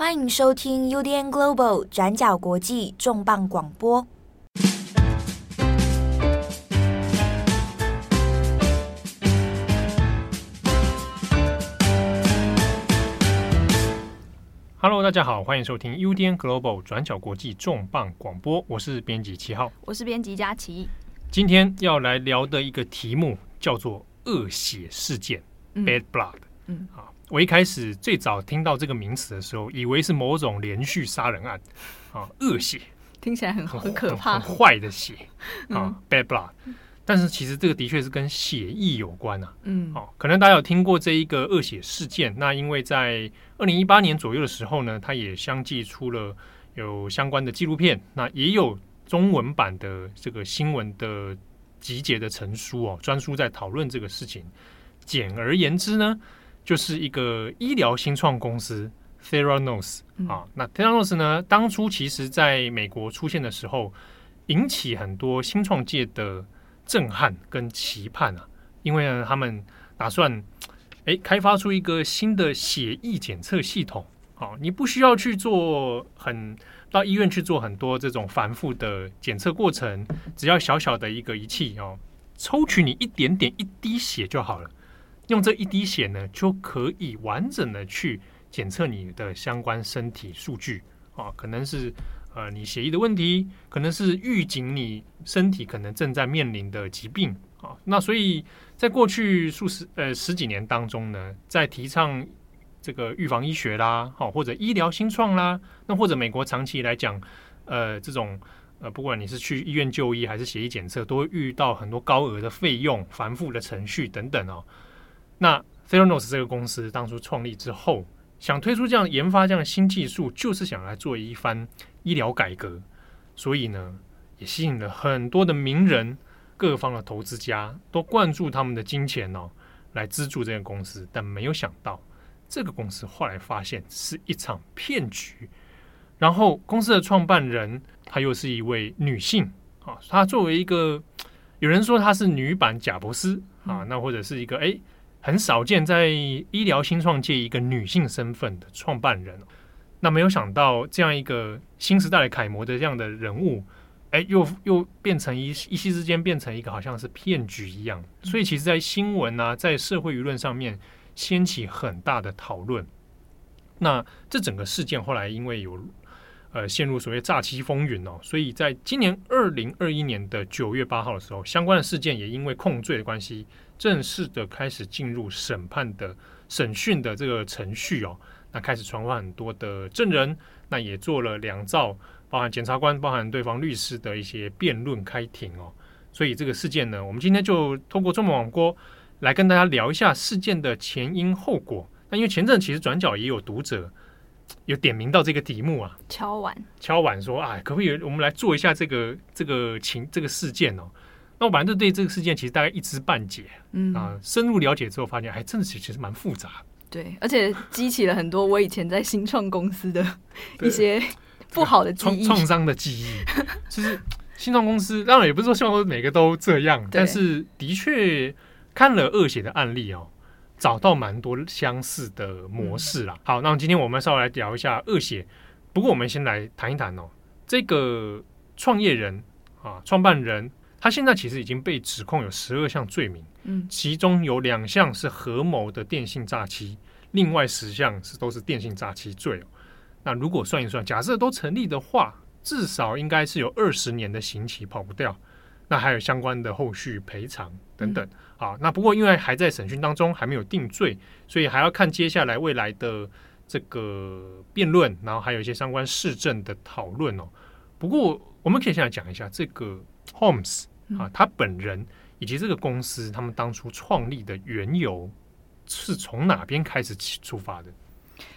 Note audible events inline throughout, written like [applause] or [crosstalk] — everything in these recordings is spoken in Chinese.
欢迎收听 UDN Global 转角国际重磅广播。Hello，大家好，欢迎收听 UDN Global 转角国际重磅广播，我是编辑七号，我是编辑佳琪。今天要来聊的一个题目叫做“恶血事件”，嗯，Bad Blood。嗯，啊。我一开始最早听到这个名词的时候，以为是某种连续杀人案，啊，恶血，[laughs] 听起来很很可怕，很坏的血，啊，bad blood。但是其实这个的确是跟血意有关啊，嗯，哦，可能大家有听过这一个恶血事件。那因为在二零一八年左右的时候呢，它也相继出了有相关的纪录片，那也有中文版的这个新闻的集结的成书哦，专书在讨论这个事情。简而言之呢。就是一个医疗新创公司 Theranos、嗯、啊，那 Theranos 呢，当初其实在美国出现的时候，引起很多新创界的震撼跟期盼啊，因为呢，他们打算哎开发出一个新的血液检测系统，啊，你不需要去做很到医院去做很多这种繁复的检测过程，只要小小的一个仪器哦，抽取你一点点一滴血就好了。用这一滴血呢，就可以完整的去检测你的相关身体数据啊，可能是呃你血液的问题，可能是预警你身体可能正在面临的疾病啊。那所以在过去数十呃十几年当中呢，在提倡这个预防医学啦，好或者医疗新创啦，那或者美国长期来讲，呃这种呃不管你是去医院就医还是血液检测，都会遇到很多高额的费用、繁复的程序等等哦。那 Theranos 这个公司当初创立之后，想推出这样研发这样的新技术，就是想来做一番医疗改革，所以呢，也吸引了很多的名人、各方的投资家都灌注他们的金钱哦，来资助这个公司。但没有想到，这个公司后来发现是一场骗局。然后，公司的创办人她又是一位女性啊，她作为一个有人说她是女版贾伯斯啊，那或者是一个哎。很少见在医疗新创界一个女性身份的创办人，那没有想到这样一个新时代的楷模的这样的人物，哎，又又变成一一夕之间变成一个好像是骗局一样。所以其实，在新闻啊，在社会舆论上面掀起很大的讨论。那这整个事件后来因为有呃陷入所谓诈欺风云哦，所以在今年二零二一年的九月八号的时候，相关的事件也因为控罪的关系。正式的开始进入审判的审讯的这个程序哦，那开始传唤很多的证人，那也做了两造，包含检察官、包含对方律师的一些辩论开庭哦。所以这个事件呢，我们今天就通过中文网播来跟大家聊一下事件的前因后果。那因为前阵其实转角也有读者 [tsk] 有点名到这个题目啊，敲碗敲碗说，哎，可不可以我们来做一下这个这个情这个事件哦？那我反正对这个事件其实大概一知半解，嗯啊，深入了解之后发现，还真的其实蛮复杂。对，而且激起了很多我以前在新创公司的一些不好的记忆，创伤的记忆。其实新创公司当然也不是说新创公司每个都这样，但是的确看了恶血的案例哦，找到蛮多相似的模式啦。嗯、好，那今天我们稍微来聊一下恶血。不过我们先来谈一谈哦，这个创业人啊，创办人。他现在其实已经被指控有十二项罪名，嗯，其中有两项是合谋的电信诈欺，另外十项是都是电信诈欺罪哦。那如果算一算，假设都成立的话，至少应该是有二十年的刑期跑不掉。那还有相关的后续赔偿等等。好，那不过因为还在审讯当中，还没有定罪，所以还要看接下来未来的这个辩论，然后还有一些相关市政的讨论哦。不过我们可以先来讲一下这个 Holmes。啊，他本人以及这个公司，他们当初创立的缘由是从哪边开始起出发的？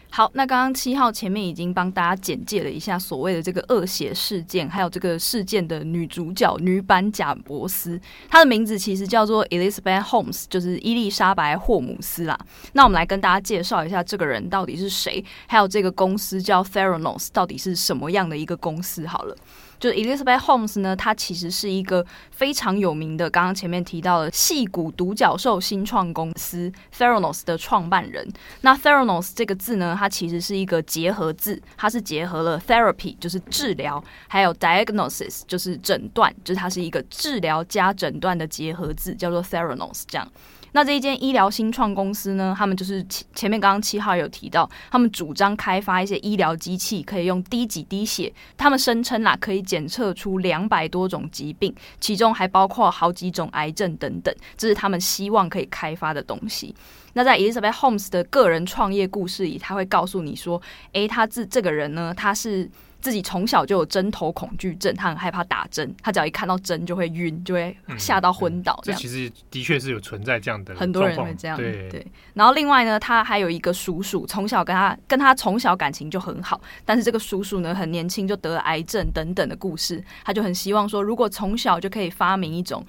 好，那刚刚七号前面已经帮大家简介了一下所谓的这个恶血事件，还有这个事件的女主角女版贾伯斯，她的名字其实叫做 Elizabeth Holmes，就是伊丽莎白霍姆斯啦。那我们来跟大家介绍一下这个人到底是谁，还有这个公司叫 Theranos 到底是什么样的一个公司？好了。就 Elizabeth Holmes 呢，她其实是一个非常有名的，刚刚前面提到的戏骨独角兽新创公司 Theranos 的创办人。那 Theranos 这个字呢，它其实是一个结合字，它是结合了 therapy 就是治疗，还有 diagnosis 就是诊断，就是它是一个治疗加诊断的结合字，叫做 Theranos 这样。那这一间医疗新创公司呢，他们就是前前面刚刚七号有提到，他们主张开发一些医疗机器，可以用滴几滴血，他们声称啦，可以检测出两百多种疾病，其中还包括好几种癌症等等，这是他们希望可以开发的东西。那在 Elizabeth Holmes 的个人创业故事里，他会告诉你说，诶，他自这个人呢，他是。自己从小就有针头恐惧症，他很害怕打针，他只要一看到针就会晕，就会吓到昏倒。这、嗯、其实的确是有存在这样的，很多人会这样。对对。然后另外呢，他还有一个叔叔，从小跟他跟他从小感情就很好，但是这个叔叔呢，很年轻就得了癌症等等的故事，他就很希望说，如果从小就可以发明一种。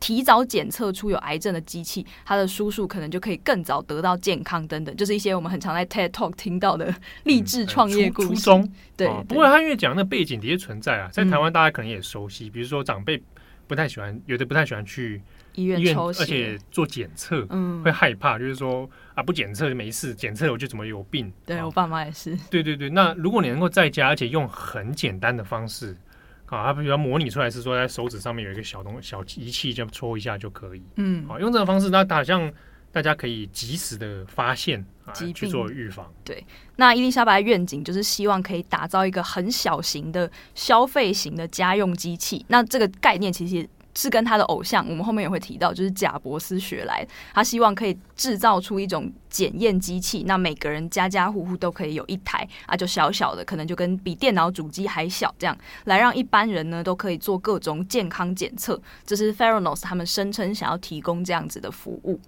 提早检测出有癌症的机器，他的叔叔可能就可以更早得到健康等等，就是一些我们很常在 TED Talk 听到的励志创业故事。初衷对，哦、不过他因为讲那背景的确存在啊，在台湾大家可能也熟悉，嗯、比如说长辈不太喜欢，有的不太喜欢去医院，抽血，而且做检测，嗯，会害怕，就是说啊，不检测就没事，检测了我就怎么有病。对、哦、我爸妈也是。对对对，那如果你能够在家，而且用很简单的方式。啊，它比如模拟出来是说，在手指上面有一个小东小仪器，这样戳一下就可以。嗯，好，用这个方式，那好像大家可以及时的发现啊，去做预防。对，那伊丽莎白的愿景就是希望可以打造一个很小型的消费型的家用机器。那这个概念其实。是跟他的偶像，我们后面也会提到，就是贾伯斯学来，他希望可以制造出一种检验机器，那每个人家家户户都可以有一台啊，就小小的，可能就跟比电脑主机还小，这样来让一般人呢都可以做各种健康检测。这是 Theranos 他们声称想要提供这样子的服务。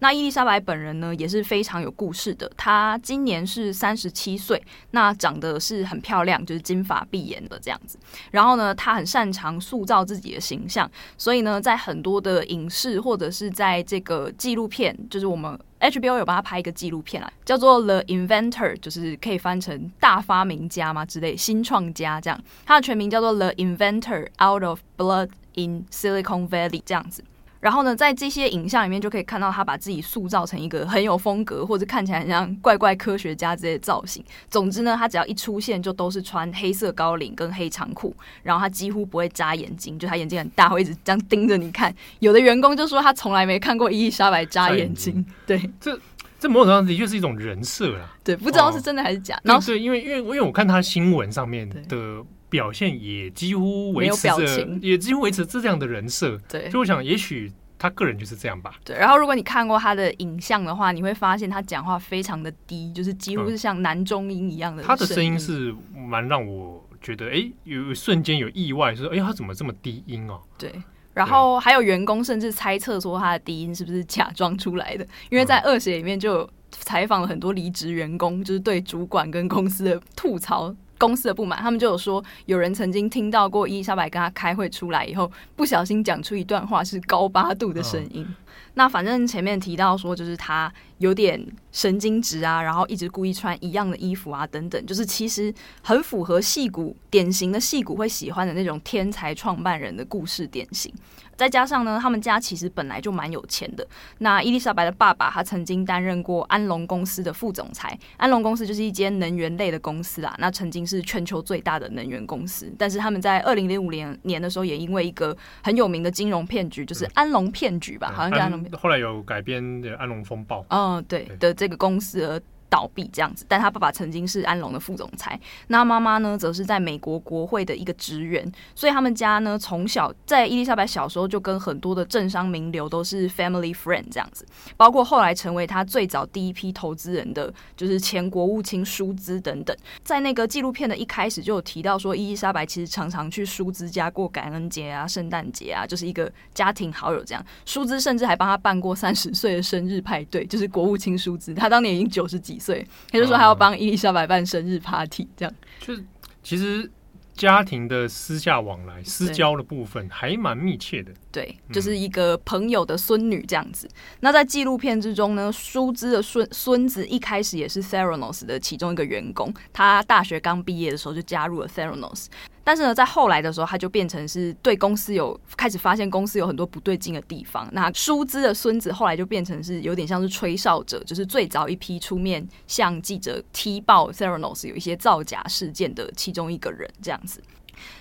那伊丽莎白本人呢也是非常有故事的，她今年是三十七岁，那长得是很漂亮，就是金发碧眼的这样子。然后呢，她很擅长塑造自己的形象，所以呢，在很多的影视或者是在这个纪录片，就是我们 HBO 有帮她拍一个纪录片啊，叫做《The Inventor》，就是可以翻成大发明家嘛之类，新创家这样。它的全名叫做《The Inventor Out of Blood in Silicon Valley》这样子。然后呢，在这些影像里面就可以看到他把自己塑造成一个很有风格，或者看起来很像怪怪科学家之类的造型。总之呢，他只要一出现，就都是穿黑色高领跟黑长裤，然后他几乎不会眨眼睛，就他眼睛很大，会一直这样盯着你看。有的员工就说他从来没看过伊丽莎白眨眼睛。[laughs] 对，这这某种程度上的确是一种人设啊。对，不知道是真的还是假。哦、然后对，因为因为因为我看他新闻上面的。表现也几乎维持着，也几乎维持这样的人设。对，就我想，也许他个人就是这样吧。对，然后如果你看过他的影像的话，你会发现他讲话非常的低，就是几乎是像男中音一样的、嗯。他的声音是蛮让我觉得，哎，有瞬间有意外，说，哎，他怎么这么低音哦？对。然后还有员工甚至猜测说他的低音是不是假装出来的，因为在二血里面就有采访了很多离职员工，就是对主管跟公司的吐槽。公司的不满，他们就有说，有人曾经听到过伊丽莎白跟他开会出来以后，不小心讲出一段话是高八度的声音。哦。那反正前面提到说，就是他有点神经质啊，然后一直故意穿一样的衣服啊，等等，就是其实很符合戏骨典型的戏骨会喜欢的那种天才创办人的故事典型。再加上呢，他们家其实本来就蛮有钱的。那伊丽莎白的爸爸他曾经担任过安龙公司的副总裁，安龙公司就是一间能源类的公司啊。那曾经是全球最大的能源公司，但是他们在二零零五年年的时候，也因为一个很有名的金融骗局，就是安龙骗局吧，好像叫安龙。后来有改编的安龙风暴。嗯，对的，这个公司而。倒闭这样子，但他爸爸曾经是安龙的副总裁，那妈妈呢，则是在美国国会的一个职员，所以他们家呢，从小在伊丽莎白小时候就跟很多的政商名流都是 family friend 这样子，包括后来成为他最早第一批投资人的，就是前国务卿舒兹等等。在那个纪录片的一开始就有提到说，伊丽莎白其实常常去舒兹家过感恩节啊、圣诞节啊，就是一个家庭好友这样。舒兹甚至还帮他办过三十岁的生日派对，就是国务卿舒兹，他当年已经九十几。岁，他就说还要帮伊丽莎白办生日 party，这样。就是其实家庭的私下往来、私交的部分还蛮密切的。对，就是一个朋友的孙女这样子。那在纪录片之中呢，舒兹的孙孙子一开始也是 Theranos 的其中一个员工，他大学刚毕业的时候就加入了 Theranos。但是呢，在后来的时候，他就变成是对公司有开始发现公司有很多不对劲的地方。那舒兹的孙子后来就变成是有点像是吹哨者，就是最早一批出面向记者踢爆 Theranos 有一些造假事件的其中一个人，这样子。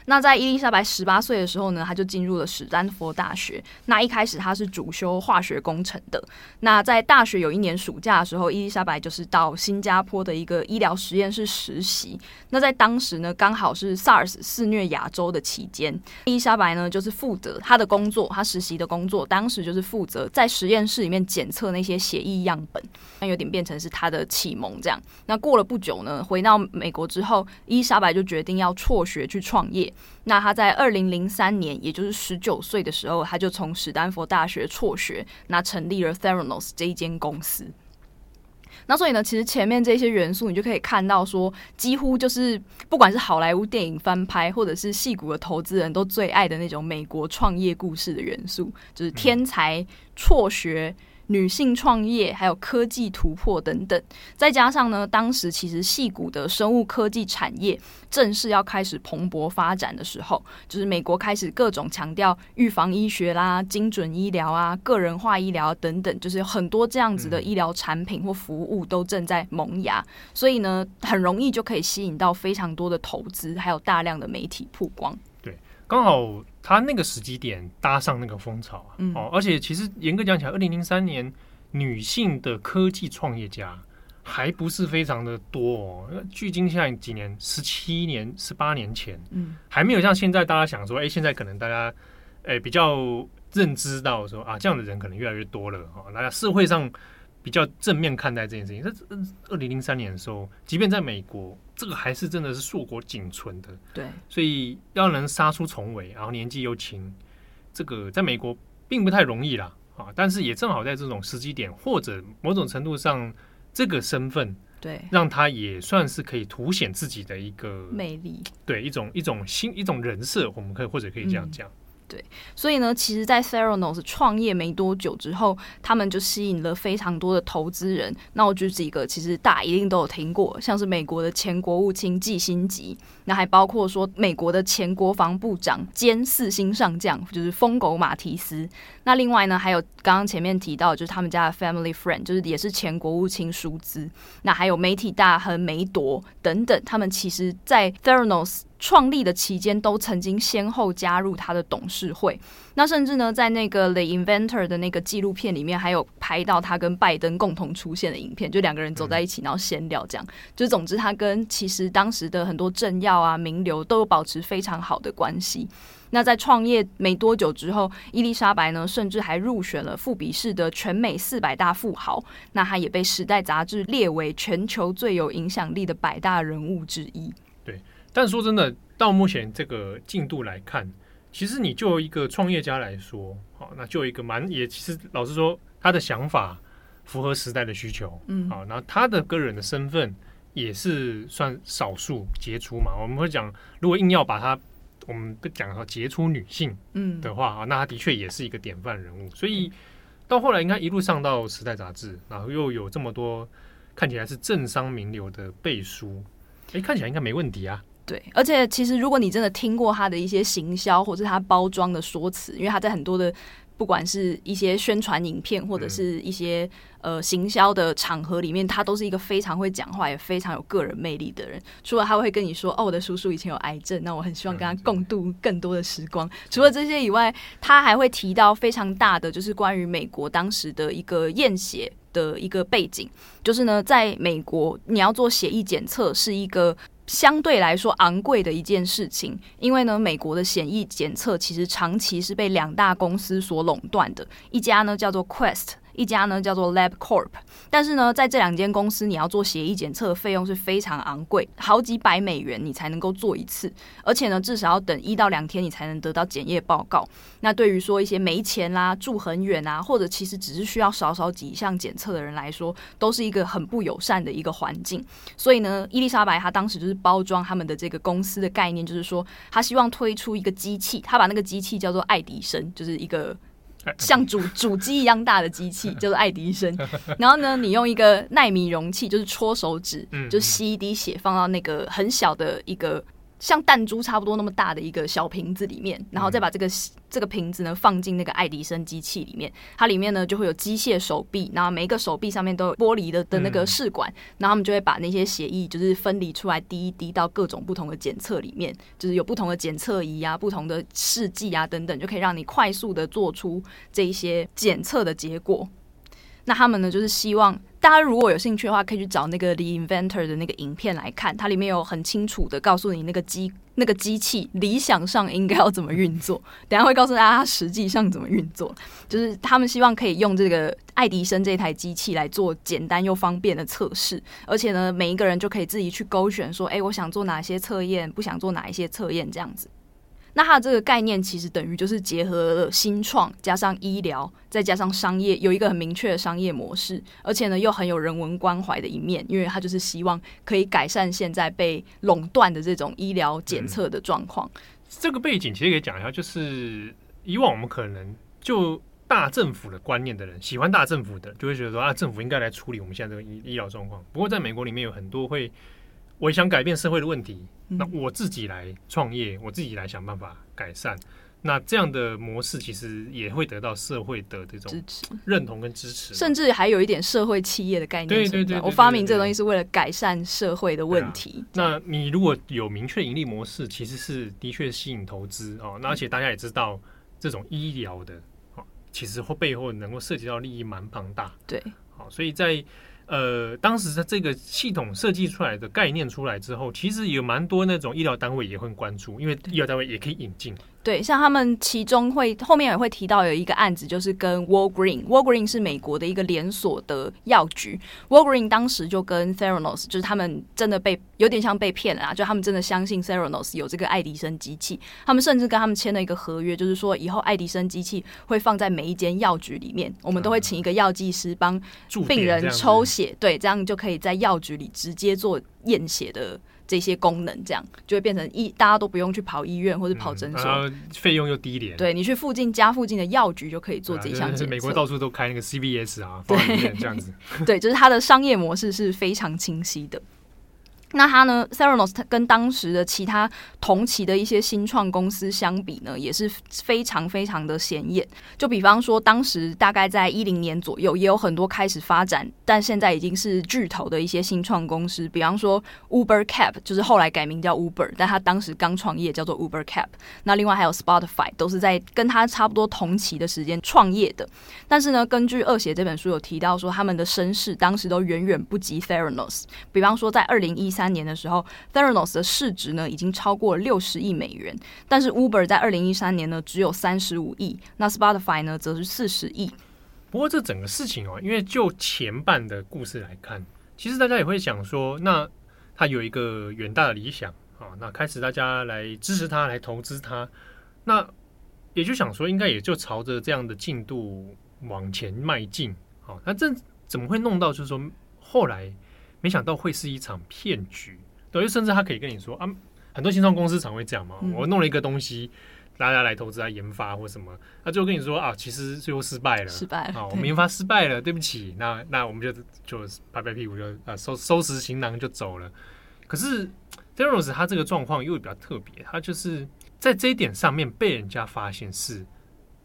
那在伊丽莎白十八岁的时候呢，她就进入了史丹佛大学。那一开始她是主修化学工程的。那在大学有一年暑假的时候，伊丽莎白就是到新加坡的一个医疗实验室实习。那在当时呢，刚好是 SARS 肆虐亚洲的期间，伊丽莎白呢就是负责她的工作，她实习的工作，当时就是负责在实验室里面检测那些血液样本，那有点变成是她的启蒙这样。那过了不久呢，回到美国之后，伊丽莎白就决定要辍学去创业。那他在二零零三年，也就是十九岁的时候，他就从史丹佛大学辍学，那成立了 Theranos 这一间公司。那所以呢，其实前面这些元素，你就可以看到说，几乎就是不管是好莱坞电影翻拍，或者是戏骨的投资人都最爱的那种美国创业故事的元素，就是天才辍学。女性创业，还有科技突破等等，再加上呢，当时其实矽谷的生物科技产业正式要开始蓬勃发展的时候，就是美国开始各种强调预防医学啦、精准医疗啊、个人化医疗等等，就是很多这样子的医疗产品或服务都正在萌芽，所以呢，很容易就可以吸引到非常多的投资，还有大量的媒体曝光。对，刚好。他那个时机点搭上那个风潮啊，嗯、哦，而且其实严格讲起来，二零零三年女性的科技创业家还不是非常的多哦。距今现在几年，十七年、十八年前，嗯，还没有像现在大家想说，哎，现在可能大家哎比较认知到说啊，这样的人可能越来越多了哈，大家社会上。比较正面看待这件事情。这二零零三年的时候，即便在美国，这个还是真的是硕果仅存的。对，所以要能杀出重围，然后年纪又轻，这个在美国并不太容易啦。啊，但是也正好在这种时机点，或者某种程度上，这个身份对，让他也算是可以凸显自己的一个魅力，对一种一种新一种人设，我们可以或者可以这样讲。嗯对，所以呢，其实，在 Theranos 创业没多久之后，他们就吸引了非常多的投资人。那我举几个，其实大家一定都有听过，像是美国的前国务卿季辛吉，那还包括说美国的前国防部长兼四星上将，就是疯狗马提斯。那另外呢，还有刚刚前面提到，就是他们家的 Family Friend，就是也是前国务卿舒兹。那还有媒体大亨梅铎等等，他们其实，在 Theranos。创立的期间都曾经先后加入他的董事会，那甚至呢，在那个《The Inventor》的那个纪录片里面，还有拍到他跟拜登共同出现的影片，就两个人走在一起，然后闲聊这样。就总之，他跟其实当时的很多政要啊、名流都有保持非常好的关系。那在创业没多久之后，伊丽莎白呢，甚至还入选了富比士的全美四百大富豪，那他也被《时代》杂志列为全球最有影响力的百大人物之一。但是说真的，到目前这个进度来看，其实你就一个创业家来说，好，那就一个蛮也，其实老实说，他的想法符合时代的需求，嗯，好，那他的个人的身份也是算少数杰出嘛。我们会讲，如果硬要把他，我们不讲说杰出女性，嗯的话，嗯，那他的确也是一个典范人物。所以到后来，应该一路上到时代杂志，然后又有这么多看起来是政商名流的背书，哎，看起来应该没问题啊。对，而且其实如果你真的听过他的一些行销或者他包装的说辞，因为他在很多的不管是一些宣传影片或者是一些呃行销的场合里面，他都是一个非常会讲话也非常有个人魅力的人。除了他会跟你说哦，我的叔叔以前有癌症，那我很希望跟他共度更多的时光。除了这些以外，他还会提到非常大的就是关于美国当时的一个验血的一个背景，就是呢，在美国你要做血液检测是一个。相对来说昂贵的一件事情，因为呢，美国的血液检测其实长期是被两大公司所垄断的，一家呢叫做 Quest。一家呢叫做 LabCorp，但是呢，在这两间公司，你要做协议检测的费用是非常昂贵，好几百美元你才能够做一次，而且呢，至少要等一到两天你才能得到检验报告。那对于说一些没钱啦、住很远啊，或者其实只是需要少少几项检测的人来说，都是一个很不友善的一个环境。所以呢，伊丽莎白她当时就是包装他们的这个公司的概念，就是说她希望推出一个机器，她把那个机器叫做爱迪生，就是一个。[laughs] 像主主机一样大的机器，[laughs] 就是爱迪生。然后呢，你用一个耐米容器，就是戳手指，就吸一滴血放到那个很小的一个像弹珠差不多那么大的一个小瓶子里面，然后再把这个、嗯、这个瓶子呢放进那个爱迪生机器里面，它里面呢就会有机械手臂，然后每一个手臂上面都有玻璃的的那个试管，嗯、然后他们就会把那些血液就是分离出来，滴一滴到各种不同的检测里面，就是有不同的检测仪啊、不同的试剂啊等等，就可以让你快速的做出这一些检测的结果。那他们呢，就是希望大家如果有兴趣的话，可以去找那个 The Inventor 的那个影片来看，它里面有很清楚的告诉你那个机那个机器理想上应该要怎么运作。等下会告诉大家它实际上怎么运作，就是他们希望可以用这个爱迪生这台机器来做简单又方便的测试，而且呢，每一个人就可以自己去勾选说，哎，我想做哪些测验，不想做哪一些测验，这样子。那它这个概念其实等于就是结合了新创加上医疗，再加上商业，有一个很明确的商业模式，而且呢又很有人文关怀的一面，因为它就是希望可以改善现在被垄断的这种医疗检测的状况。这个背景其实可以讲一下，就是以往我们可能就大政府的观念的人，喜欢大政府的，就会觉得说啊，政府应该来处理我们现在这个医医疗状况。不过在美国里面有很多会。我想改变社会的问题，那我自己来创业，我自己来想办法改善。那这样的模式其实也会得到社会的这种认同跟支持，甚至还有一点社会企业的概念。对对对，我发明这个东西是为了改善社会的问题。那你如果有明确盈利模式，其实是的确吸引投资哦。那而且大家也知道，这种医疗的哦，其实或背后能够涉及到利益蛮庞大。对，好，所以在。呃，当时的这个系统设计出来的概念出来之后，其实有蛮多那种医疗单位也会关注，因为医疗单位也可以引进。对，像他们其中会后面也会提到有一个案子，就是跟 Walgreen，Walgreen 是美国的一个连锁的药局，Walgreen 当时就跟 Theranos，就是他们真的被有点像被骗了啊，就他们真的相信 Theranos 有这个爱迪生机器，他们甚至跟他们签了一个合约，就是说以后爱迪生机器会放在每一间药局里面，我们都会请一个药剂师帮病人抽血，对，这样就可以在药局里直接做验血的。这些功能，这样就会变成医，大家都不用去跑医院或者跑诊所，费用又低廉。对，你去附近家附近的药局就可以做这项检测。就是美国到处都开那个 CVS 啊，对，这样子。[laughs] 对，就是它的商业模式是非常清晰的。那它呢，Theranos 跟当时的其他同期的一些新创公司相比呢，也是非常非常的显眼。就比方说，当时大概在一零年左右，也有很多开始发展，但现在已经是巨头的一些新创公司。比方说，Uber Cap 就是后来改名叫 Uber，但他当时刚创业叫做 Uber Cap。那另外还有 Spotify，都是在跟他差不多同期的时间创业的。但是呢，根据《恶写》这本书有提到说，他们的身世当时都远远不及 Theranos。比方说，在二零一三年的时候，Theranos 的市值呢已经超过六十亿美元，但是 Uber 在二零一三年呢只有三十五亿，那 Spotify 呢则是四十亿。不过这整个事情哦，因为就前半的故事来看，其实大家也会想说，那他有一个远大的理想啊，那开始大家来支持他，来投资他，那也就想说，应该也就朝着这样的进度往前迈进。好，那这怎么会弄到就是说后来？没想到会是一场骗局，对，甚至他可以跟你说啊，很多新创公司常会这样嘛，我弄了一个东西，大家来投资来研发或什么，他最后跟你说啊，其实最后失败了，失败了，啊，我们研发失败了，对不起，那那我们就就拍拍屁股就啊收收拾行囊就走了。可是 Theranos 他这个状况又比较特别，他就是在这一点上面被人家发现是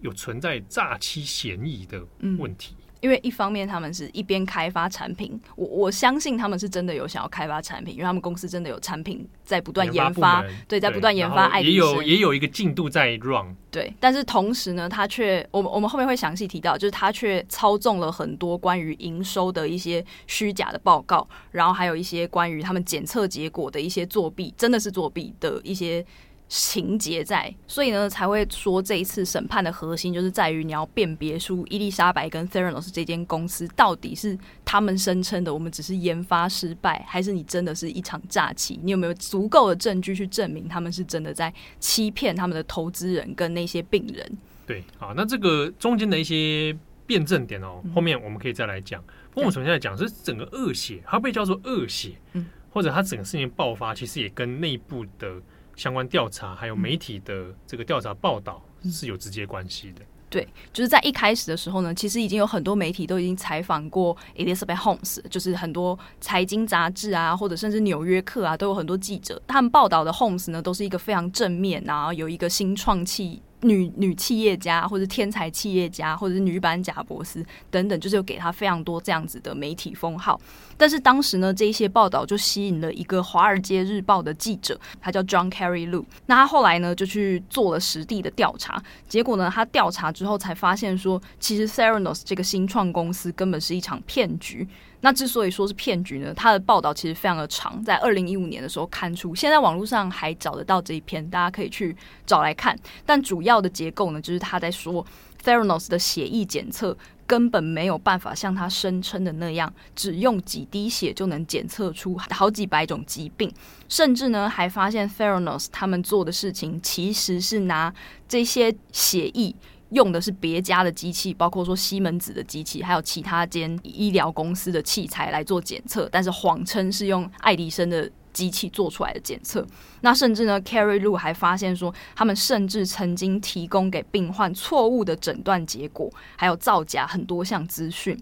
有存在诈欺嫌疑的问题。嗯因为一方面他们是一边开发产品，我我相信他们是真的有想要开发产品，因为他们公司真的有产品在不断研发，研发对，在不断研发。也有也有一个进度在 run。对，但是同时呢，他却我们我们后面会详细提到，就是他却操纵了很多关于营收的一些虚假的报告，然后还有一些关于他们检测结果的一些作弊，真的是作弊的一些。情节在，所以呢才会说这一次审判的核心就是在于你要辨别出伊丽莎白跟 Theranos 这间公司到底是他们声称的我们只是研发失败，还是你真的是一场诈欺？你有没有足够的证据去证明他们是真的在欺骗他们的投资人跟那些病人？对，好，那这个中间的一些辩证点哦，后面我们可以再来讲。不过我们首先来讲是整个恶血，它被叫做恶血，嗯，或者它整个事情爆发，其实也跟内部的。相关调查还有媒体的这个调查报道是有直接关系的。对，就是在一开始的时候呢，其实已经有很多媒体都已经采访过 Elizabeth Holmes，就是很多财经杂志啊，或者甚至《纽约客》啊，都有很多记者，他们报道的 Holmes 呢，都是一个非常正面啊，有一个新创气。女女企业家，或者天才企业家，或者是女版贾伯斯等等，就是有给他非常多这样子的媒体封号。但是当时呢，这些报道就吸引了一个《华尔街日报》的记者，他叫 John Carey Lu。那他后来呢，就去做了实地的调查，结果呢，他调查之后才发现说，其实 Theranos 这个新创公司根本是一场骗局。那之所以说是骗局呢，他的报道其实非常的长，在二零一五年的时候刊出，现在网络上还找得到这一篇，大家可以去找来看。但主要的结构呢，就是他在说 Theranos 的血液检测根本没有办法像他声称的那样，只用几滴血就能检测出好几百种疾病，甚至呢还发现 Theranos 他们做的事情其实是拿这些血液。用的是别家的机器，包括说西门子的机器，还有其他间医疗公司的器材来做检测，但是谎称是用爱迪生的机器做出来的检测。那甚至呢，Carey Lue 还发现说，他们甚至曾经提供给病患错误的诊断结果，还有造假很多项资讯。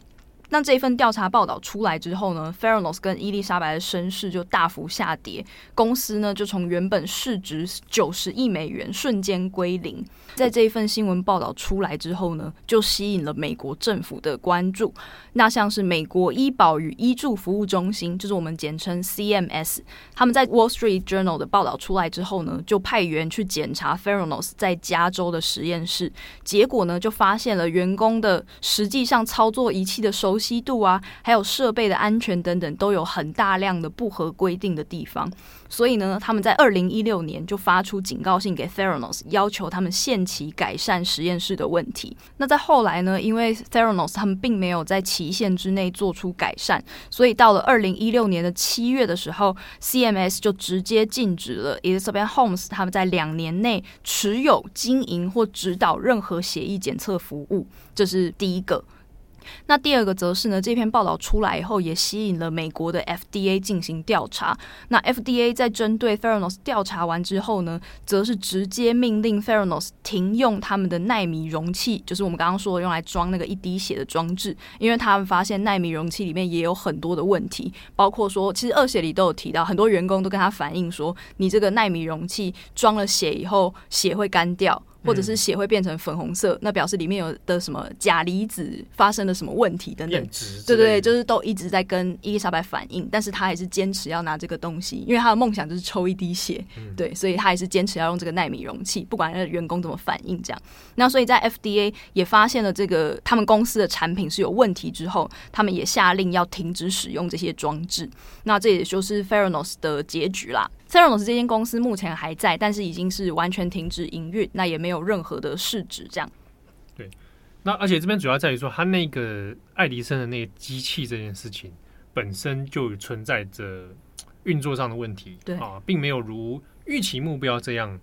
那这份调查报道出来之后呢，Theranos 跟伊丽莎白的身世就大幅下跌，公司呢就从原本市值九十亿美元瞬间归零。在这一份新闻报道出来之后呢，就吸引了美国政府的关注。那像是美国医保与医助服务中心，就是我们简称 CMS，他们在 Wall Street Journal 的报道出来之后呢，就派员去检查 Theranos 在加州的实验室，结果呢就发现了员工的实际上操作仪器的收。吸度啊，还有设备的安全等等，都有很大量的不合规定的地方。所以呢，他们在二零一六年就发出警告信给 Theranos，要求他们限期改善实验室的问题。那在后来呢，因为 Theranos 他们并没有在期限之内做出改善，所以到了二零一六年的七月的时候，CMS 就直接禁止了 Elizabeth Holmes 他们在两年内持有、经营或指导任何协议检测服务。这是第一个。那第二个则是呢，这篇报道出来以后，也吸引了美国的 FDA 进行调查。那 FDA 在针对 Theranos 调查完之后呢，则是直接命令 Theranos 停用他们的纳米容器，就是我们刚刚说的用来装那个一滴血的装置，因为他们发现纳米容器里面也有很多的问题，包括说，其实二血里都有提到，很多员工都跟他反映说，你这个纳米容器装了血以后，血会干掉。或者是血会变成粉红色，嗯、那表示里面有的什么钾离子发生了什么问题等等，对对对，就是都一直在跟伊丽莎白反应，但是他还是坚持要拿这个东西，因为他的梦想就是抽一滴血，嗯、对，所以他还是坚持要用这个纳米容器，不管那员工怎么反应这样。那所以在 FDA 也发现了这个他们公司的产品是有问题之后，他们也下令要停止使用这些装置。那这也就是 Theranos 的结局啦。Theranos 这间公司目前还在，但是已经是完全停止营运，那也没有任何的市值。这样，对。那而且这边主要在于说，它那个爱迪生的那个机器这件事情本身就存在着运作上的问题，对啊，并没有如预期目标这样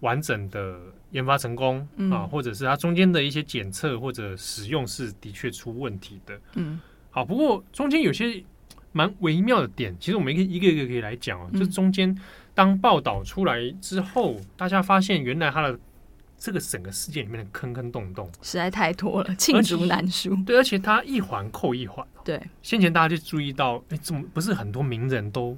完整的研发成功、嗯、啊，或者是它中间的一些检测或者使用是的确出问题的。嗯，好，不过中间有些。蛮微妙的点，其实我们可以一个一个可以来讲哦。就中间当报道出来之后，嗯、大家发现原来他的这个整个世界里面的坑坑洞洞实在太多了，罄竹难书。[laughs] 对，而且他一环扣一环。对，先前大家就注意到，哎，怎么不是很多名人都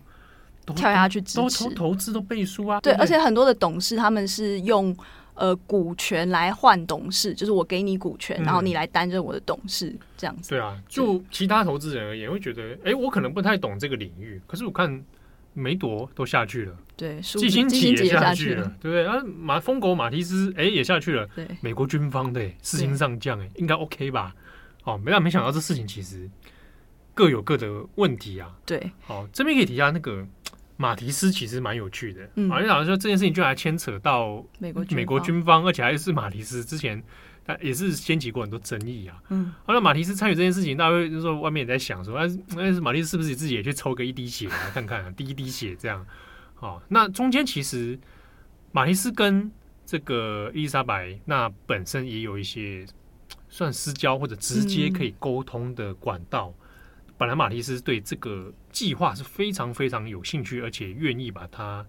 都跳下去支持，都投投资都背书啊？对，对对，而且很多的董事他们是用。呃，股权来换董事，就是我给你股权，然后你来担任我的董事，嗯、这样子。对啊，就其他投资人而言，会觉得，哎、欸，我可能不太懂这个领域，可是我看梅朵都下去了，对，基辛格也下去了，对不对？啊，马疯狗马蒂斯，哎、欸，也下去了，对，美国军方的四星上将，哎，应该 OK 吧？哦，没但没想到这事情其实各有各的问题啊。对，好，这边可以提一下那个。马提斯其实蛮有趣的，嗯，好像说这件事情就还牵扯到美国美国军方，而且还是马提斯之前，他也是掀起过很多争议啊。嗯，好，那马提斯参与这件事情，大家会就说外面也在想说，哎，哎，马蒂斯是不是自己也去抽个一滴血来看看，滴一滴血这样？好，那中间其实马提斯跟这个伊丽莎白那本身也有一些算私交或者直接可以沟通的管道。嗯本来马蒂斯对这个计划是非常非常有兴趣，而且愿意把它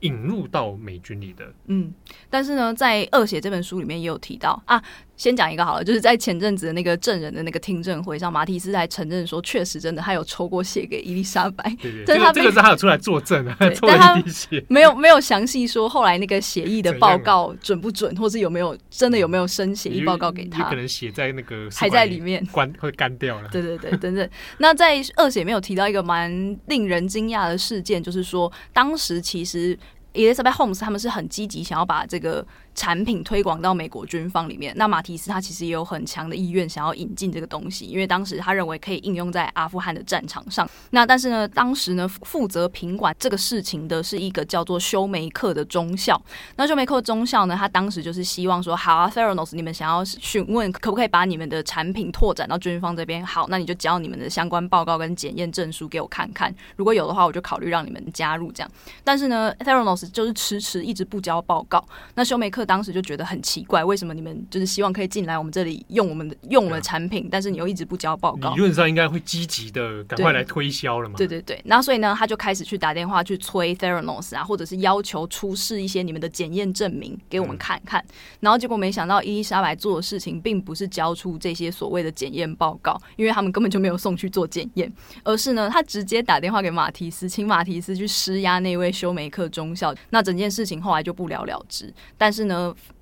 引入到美军里的。嗯，但是呢，在《恶血》这本书里面也有提到啊，先讲一个好了，就是在前阵子的那个证人的那个听证会上，马蒂斯还承认说，确实真的他有抽过血给伊丽莎白。[laughs] 对对，但是他这个是他有出来作证啊，[laughs] 但他没有没有详细说后来那个血液的报告准不准，或是有没有真的有没有生血液报告给他？可能血在那个还在里面，干会干掉了。对对对，等等。那在二姐没有提到一个蛮令人惊讶的事件，就是说当时其实 Elizabeth Holmes 他们是很积极想要把这个。产品推广到美国军方里面，那马提斯他其实也有很强的意愿想要引进这个东西，因为当时他认为可以应用在阿富汗的战场上。那但是呢，当时呢负责品管这个事情的是一个叫做休梅克的中校。那休梅克中校呢，他当时就是希望说，好啊，Theranos，你们想要询问可不可以把你们的产品拓展到军方这边？好，那你就交你们的相关报告跟检验证书给我看看，如果有的话，我就考虑让你们加入这样。但是呢，Theranos 就是迟迟一直不交报告。那休梅克。当时就觉得很奇怪，为什么你们就是希望可以进来我们这里用我们的用我们的产品，但是你又一直不交报告？理论上应该会积极的赶快来推销了嘛？对对对，那所以呢，他就开始去打电话去催 Theranos 啊，或者是要求出示一些你们的检验证明给我们看看。嗯、然后结果没想到伊丽莎白做的事情，并不是交出这些所谓的检验报告，因为他们根本就没有送去做检验，而是呢，他直接打电话给马提斯，请马提斯去施压那位修梅克中校。那整件事情后来就不了了之。但是呢。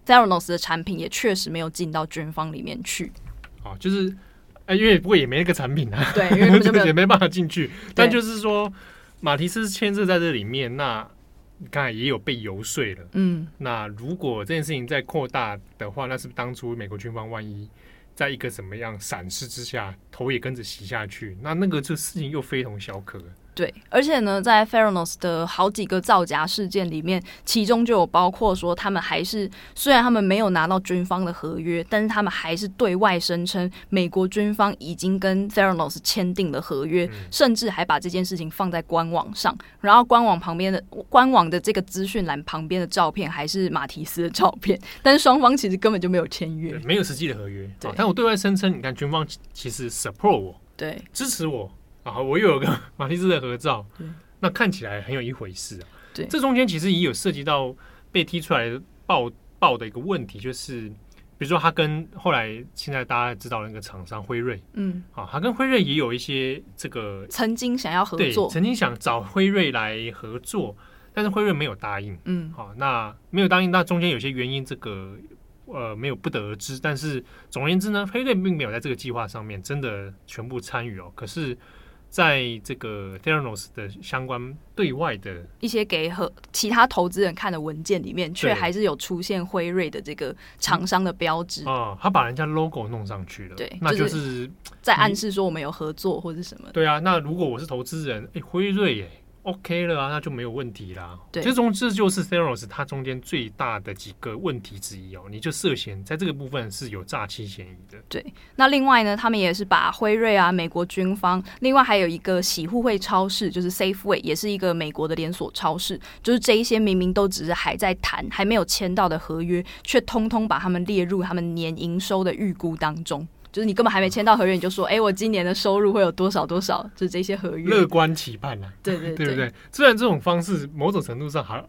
Theranos 的产品也确实没有进到军方里面去。哦，就是，哎，因为不过也没那个产品啊，对，因为没 [laughs] 也没办法进去。但就是说，马提斯牵涉在这里面，那你看也有被游说了。嗯，那如果这件事情再扩大的话，那是不是当初美国军方万一在一个什么样闪失之下，头也跟着洗下去，那那个这事情又非同小可。对，而且呢，在 Theranos 的好几个造假事件里面，其中就有包括说，他们还是虽然他们没有拿到军方的合约，但是他们还是对外声称美国军方已经跟 Theranos 签订了合约，嗯、甚至还把这件事情放在官网上。然后官网旁边的官网的这个资讯栏旁边的照片还是马提斯的照片，但是双方其实根本就没有签约，没有实际的合约。对，但我对外声称，你看军方其实 support 我，对，支持我。啊，我又有个马蒂斯的合照，那看起来很有一回事啊。对，这中间其实也有涉及到被踢出来爆爆的一个问题，就是比如说他跟后来现在大家知道那个厂商辉瑞，嗯，啊，他跟辉瑞也有一些这个曾经想要合作，曾经想找辉瑞来合作，但是辉瑞没有答应，嗯，好，那没有答应，那中间有些原因，这个呃没有不得而知。但是总而言之呢，辉瑞并没有在这个计划上面真的全部参与哦，可是。在这个 Theranos 的相关对外的一些给和其他投资人看的文件里面，却还是有出现辉瑞的这个厂商的标志啊，他把人家 logo 弄上去了，对，那就是在暗示说我们有合作或者什么。对啊，那如果我是投资人，哎，辉瑞耶。OK 了啊，那就没有问题啦。对，这种这就是 Theranos 它中间最大的几个问题之一哦。你就涉嫌在这个部分是有诈欺嫌疑的。对，那另外呢，他们也是把辉瑞啊、美国军方，另外还有一个喜互惠超市，就是 Safeway，也是一个美国的连锁超市，就是这一些明明都只是还在谈、还没有签到的合约，却通通把他们列入他们年营收的预估当中。就是你根本还没签到合约，你就说，哎、欸，我今年的收入会有多少多少？就是这些合约，乐观期盼啊，对对对，[laughs] 对不对？虽然这种方式某种程度上好，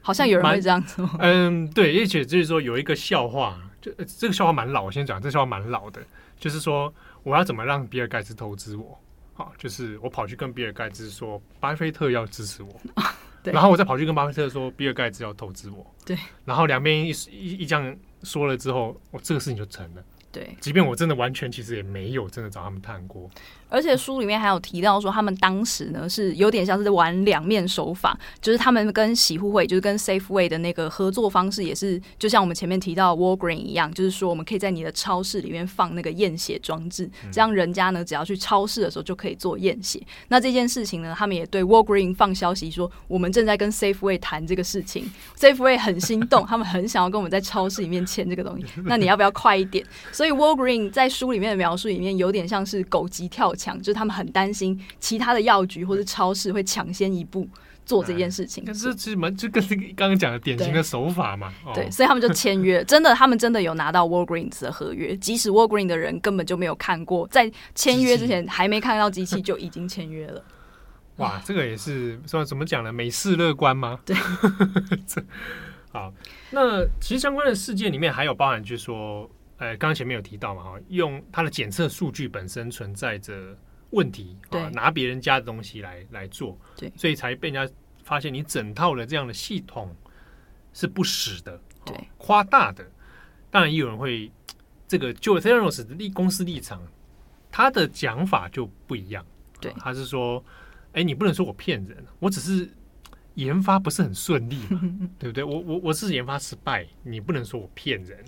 好像有人会这样做。[laughs] 嗯，对，而且就是说有一个笑话，就这个笑话蛮老，我先讲，这个笑话蛮老的，就是说我要怎么让比尔盖茨投资我？好，就是我跑去跟比尔盖茨说，巴菲特要支持我，[laughs] 然后我再跑去跟巴菲特说，比尔盖茨要投资我，对，然后两边一一一这样说了之后，我这个事情就成了。对，即便我真的完全其实也没有真的找他们谈过。而且书里面还有提到说，他们当时呢是有点像是玩两面手法，就是他们跟喜互惠，就是跟 Safeway 的那个合作方式也是，就像我们前面提到 Walgreen 一样，就是说我们可以在你的超市里面放那个验血装置，这样人家呢只要去超市的时候就可以做验血。那这件事情呢，他们也对 Walgreen 放消息说，我们正在跟 Safeway 谈这个事情，Safeway 很心动，[laughs] 他们很想要跟我们在超市里面签这个东西。那你要不要快一点？所以 Walgreen 在书里面的描述里面有点像是狗急跳墙，就是他们很担心其他的药局或者超市会抢先一步做这件事情。可是其实蛮就跟刚刚讲的典型的手法嘛。对，对，所以他们就签约，[laughs] 真的，他们真的有拿到 Walgreens 的合约，即使 Walgreens 的人根本就没有看过，在签约之前还没看到机器就已经签约了。哇，这个也是算怎么讲呢？美式乐观吗？对。[laughs] 好，那其实相关的事件里面还有包含，就是说。呃，刚刚前面有提到嘛，哈，用它的检测数据本身存在着问题，对，拿别人家的东西来来做，对，所以才被人家发现你整套的这样的系统是不实的，对，夸大的。当然，也有人会这个就 Theranos 的立公司立场，他的讲法就不一样，对，他是说，哎，你不能说我骗人，我只是研发不是很顺利嘛，[laughs] 对不对？我我我是研发失败，你不能说我骗人。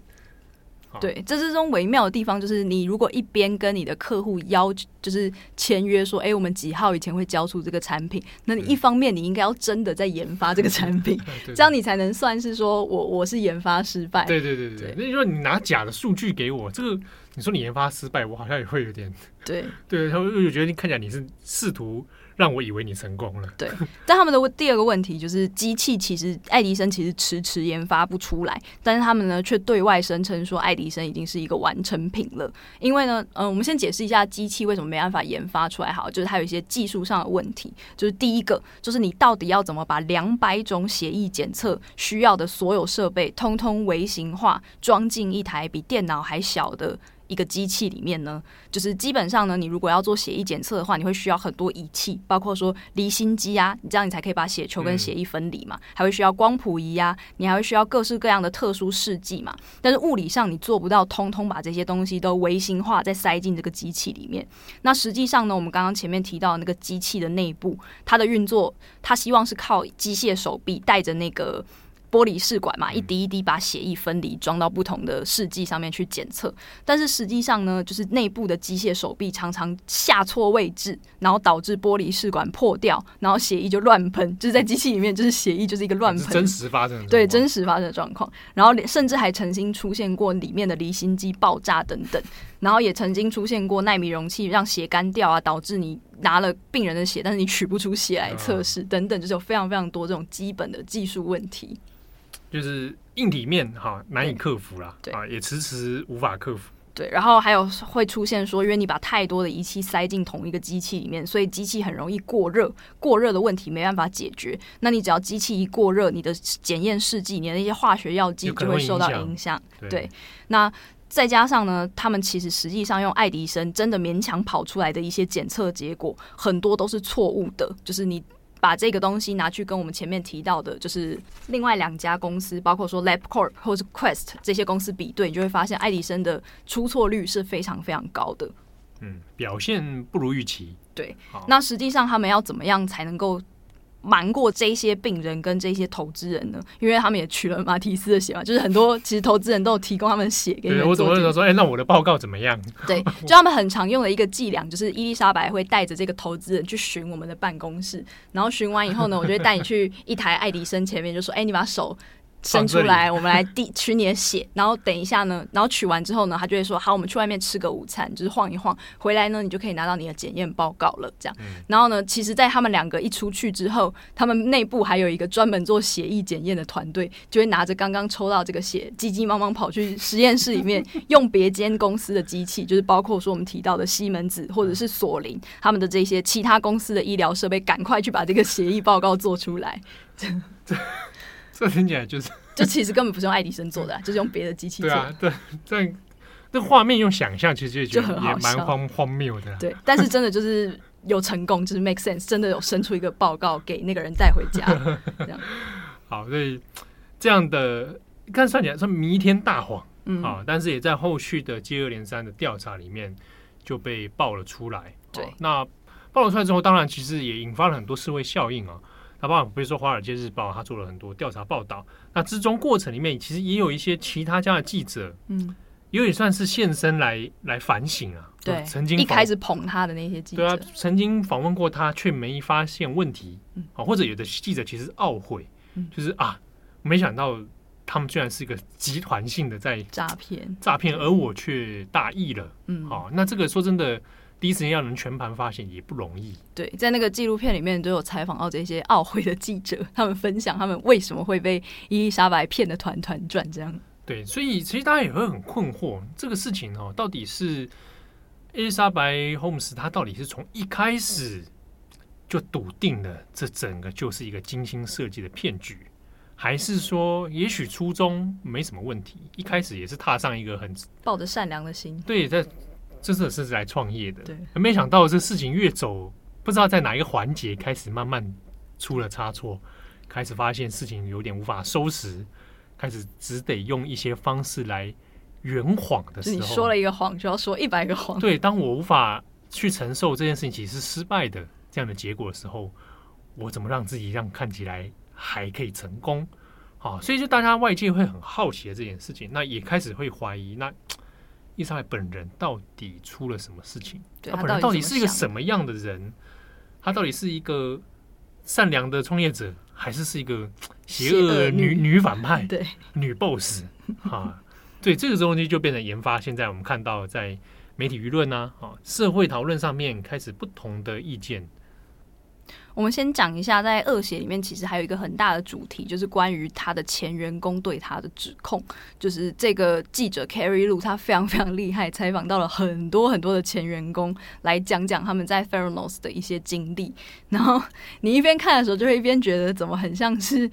对，这之中微妙的地方就是，你如果一边跟你的客户要就是签约说，哎，我们几号以前会交出这个产品，那你一方面你应该要真的在研发这个产品，[laughs] 这样你才能算是说我我是研发失败。对对对。对，那你说你拿假的数据给我，这个你说你研发失败，我好像也会有点对。[laughs] 对，他们又觉得你看起来你是试图。让我以为你成功了。对，但他们的第二个问题就是，机器其实爱迪生其实迟迟研发不出来，但是他们呢却对外声称说爱迪生已经是一个完成品了。因为呢，嗯、我们先解释一下机器为什么没办法研发出来。好，就是它有一些技术上的问题。就是第一个，就是你到底要怎么把两百种协议检测需要的所有设备，通通微型化，装进一台比电脑还小的。一个机器里面呢，就是基本上呢，你如果要做血液检测的话，你会需要很多仪器，包括说离心机啊，你这样你才可以把血球跟血液分离嘛，还会需要光谱仪啊，你还会需要各式各样的特殊试剂嘛。但是物理上你做不到，通通把这些东西都微型化，再塞进这个机器里面。那实际上呢，我们刚刚前面提到那个机器的内部，它的运作，它希望是靠机械手臂带着那个。玻璃试管嘛，一滴一滴把血液分离，装到不同的试剂上面去检测。但是实际上呢，就是内部的机械手臂常常下错位置，然后导致玻璃试管破掉，然后血液就乱喷。就是在机器里面，就是血液就是一个乱喷，真实发生的对真实发生的状况。然后甚至还曾经出现过里面的离心机爆炸等等。然后也曾经出现过纳米容器让血干掉啊，导致你拿了病人的血，但是你取不出血来测试等等，就是有非常非常多这种基本的技术问题。就是硬体面哈难以克服啦，对啊，也迟迟无法克服。对，然后还有会出现说，因为你把太多的仪器塞进同一个机器里面，所以机器很容易过热，过热的问题没办法解决。那你只要机器一过热，你的检验试剂，你的那些化学药剂就会受到影响。对，对，那再加上呢，他们其实实际上用爱迪生真的勉强跑出来的一些检测结果，很多都是错误的，就是你。把这个东西拿去跟我们前面提到的，就是另外两家公司，包括说 LabCorp 或是 Quest 这些公司比对，你就会发现爱迪生的出错率是非常非常高的。嗯，表现不如预期。对，那实际上他们要怎么样才能够？瞒过这些病人跟这些投资人呢？因为他们也取了马提斯的血嘛，就是很多其实投资人都有提供他们血给。你，我怎么会说？哎、欸，那我的报告怎么样？对，[laughs] 就他们很常用的一个伎俩，就是伊丽莎白会带着这个投资人去寻我们的办公室，然后寻完以后呢，我就会带你去一台爱迪生前面，就说：“哎、欸，你把手。”伸出来，我们来递取你的血，然后等一下呢，然后取完之后呢，他就会说好，我们去外面吃个午餐，就是晃一晃，回来呢，你就可以拿到你的检验报告了。这样，然后呢，其实，在他们两个一出去之后，他们内部还有一个专门做血液检验的团队，就会拿着刚刚抽到这个血，急急忙忙跑去实验室里面，用别间公司的机器，就是包括说我们提到的西门子或者是索林他们的这些其他公司的医疗设备，赶快去把这个协议报告做出来。这 [laughs] 听起来就是，就其实根本不是用爱迪生做的，就是用别的机器做的。对啊，对，这这画面用想象，其实就很也蛮荒荒谬的。对，但是真的就是有成功，就是 make sense，真的有生出一个报告给那个人带回家。这样。[laughs] 好，所以这样的，看算起来算弥天大谎，嗯啊，但是也在后续的接二连三的调查里面就被爆了出来。对，那爆了出来之后，当然其实也引发了很多社会效应啊。那包括比如说《华尔街日报》，他做了很多调查报道。那之中过程里面，其实也有一些其他家的记者，嗯，有点算是现身来来反省啊。对，曾经一开始捧他的那些记者，对啊，曾经访问过他，却没发现问题。嗯，或者有的记者其实懊悔，嗯，就是啊，没想到他们居然是一个集团性的在诈骗，诈骗，而我却大意了。嗯，好，那这个说真的。第一时间要能全盘发现也不容易。对，在那个纪录片里面都有采访到这些奥会的记者，他们分享他们为什么会被伊丽莎白骗得团团转这样。对，所以其实大家也会很困惑，这个事情哦，到底是伊丽莎白·霍姆斯她到底是从一开始就笃定了这整个就是一个精心设计的骗局，还是说，也许初衷没什么问题，一开始也是踏上一个很抱着善良的心，对，在这是是来创业的，对，没想到这事情越走，不知道在哪一个环节开始慢慢出了差错，开始发现事情有点无法收拾，开始只得用一些方式来圆谎的时候，你说了一个谎就要说一百个谎，对，当我无法去承受这件事情其实是失败的这样的结果的时候，我怎么让自己让看起来？还可以成功，好，所以就大家外界会很好奇的这件事情，那也开始会怀疑，那伊丽莎白本人到底出了什么事情？对，他本人到底是一个什么样的人？他到底是一个善良的创业者，还是是一个邪恶女女反派？对，女 boss 啊，对，这个东西就变成研发。现在我们看到在媒体舆论啊，啊，社会讨论上面开始不同的意见。我们先讲一下，在恶血里面，其实还有一个很大的主题，就是关于他的前员工对他的指控。就是这个记者 Carrie Lu，他非常非常厉害，采访到了很多很多的前员工，来讲讲他们在 f e r n o s 的一些经历。然后你一边看的时候，就会一边觉得，怎么很像是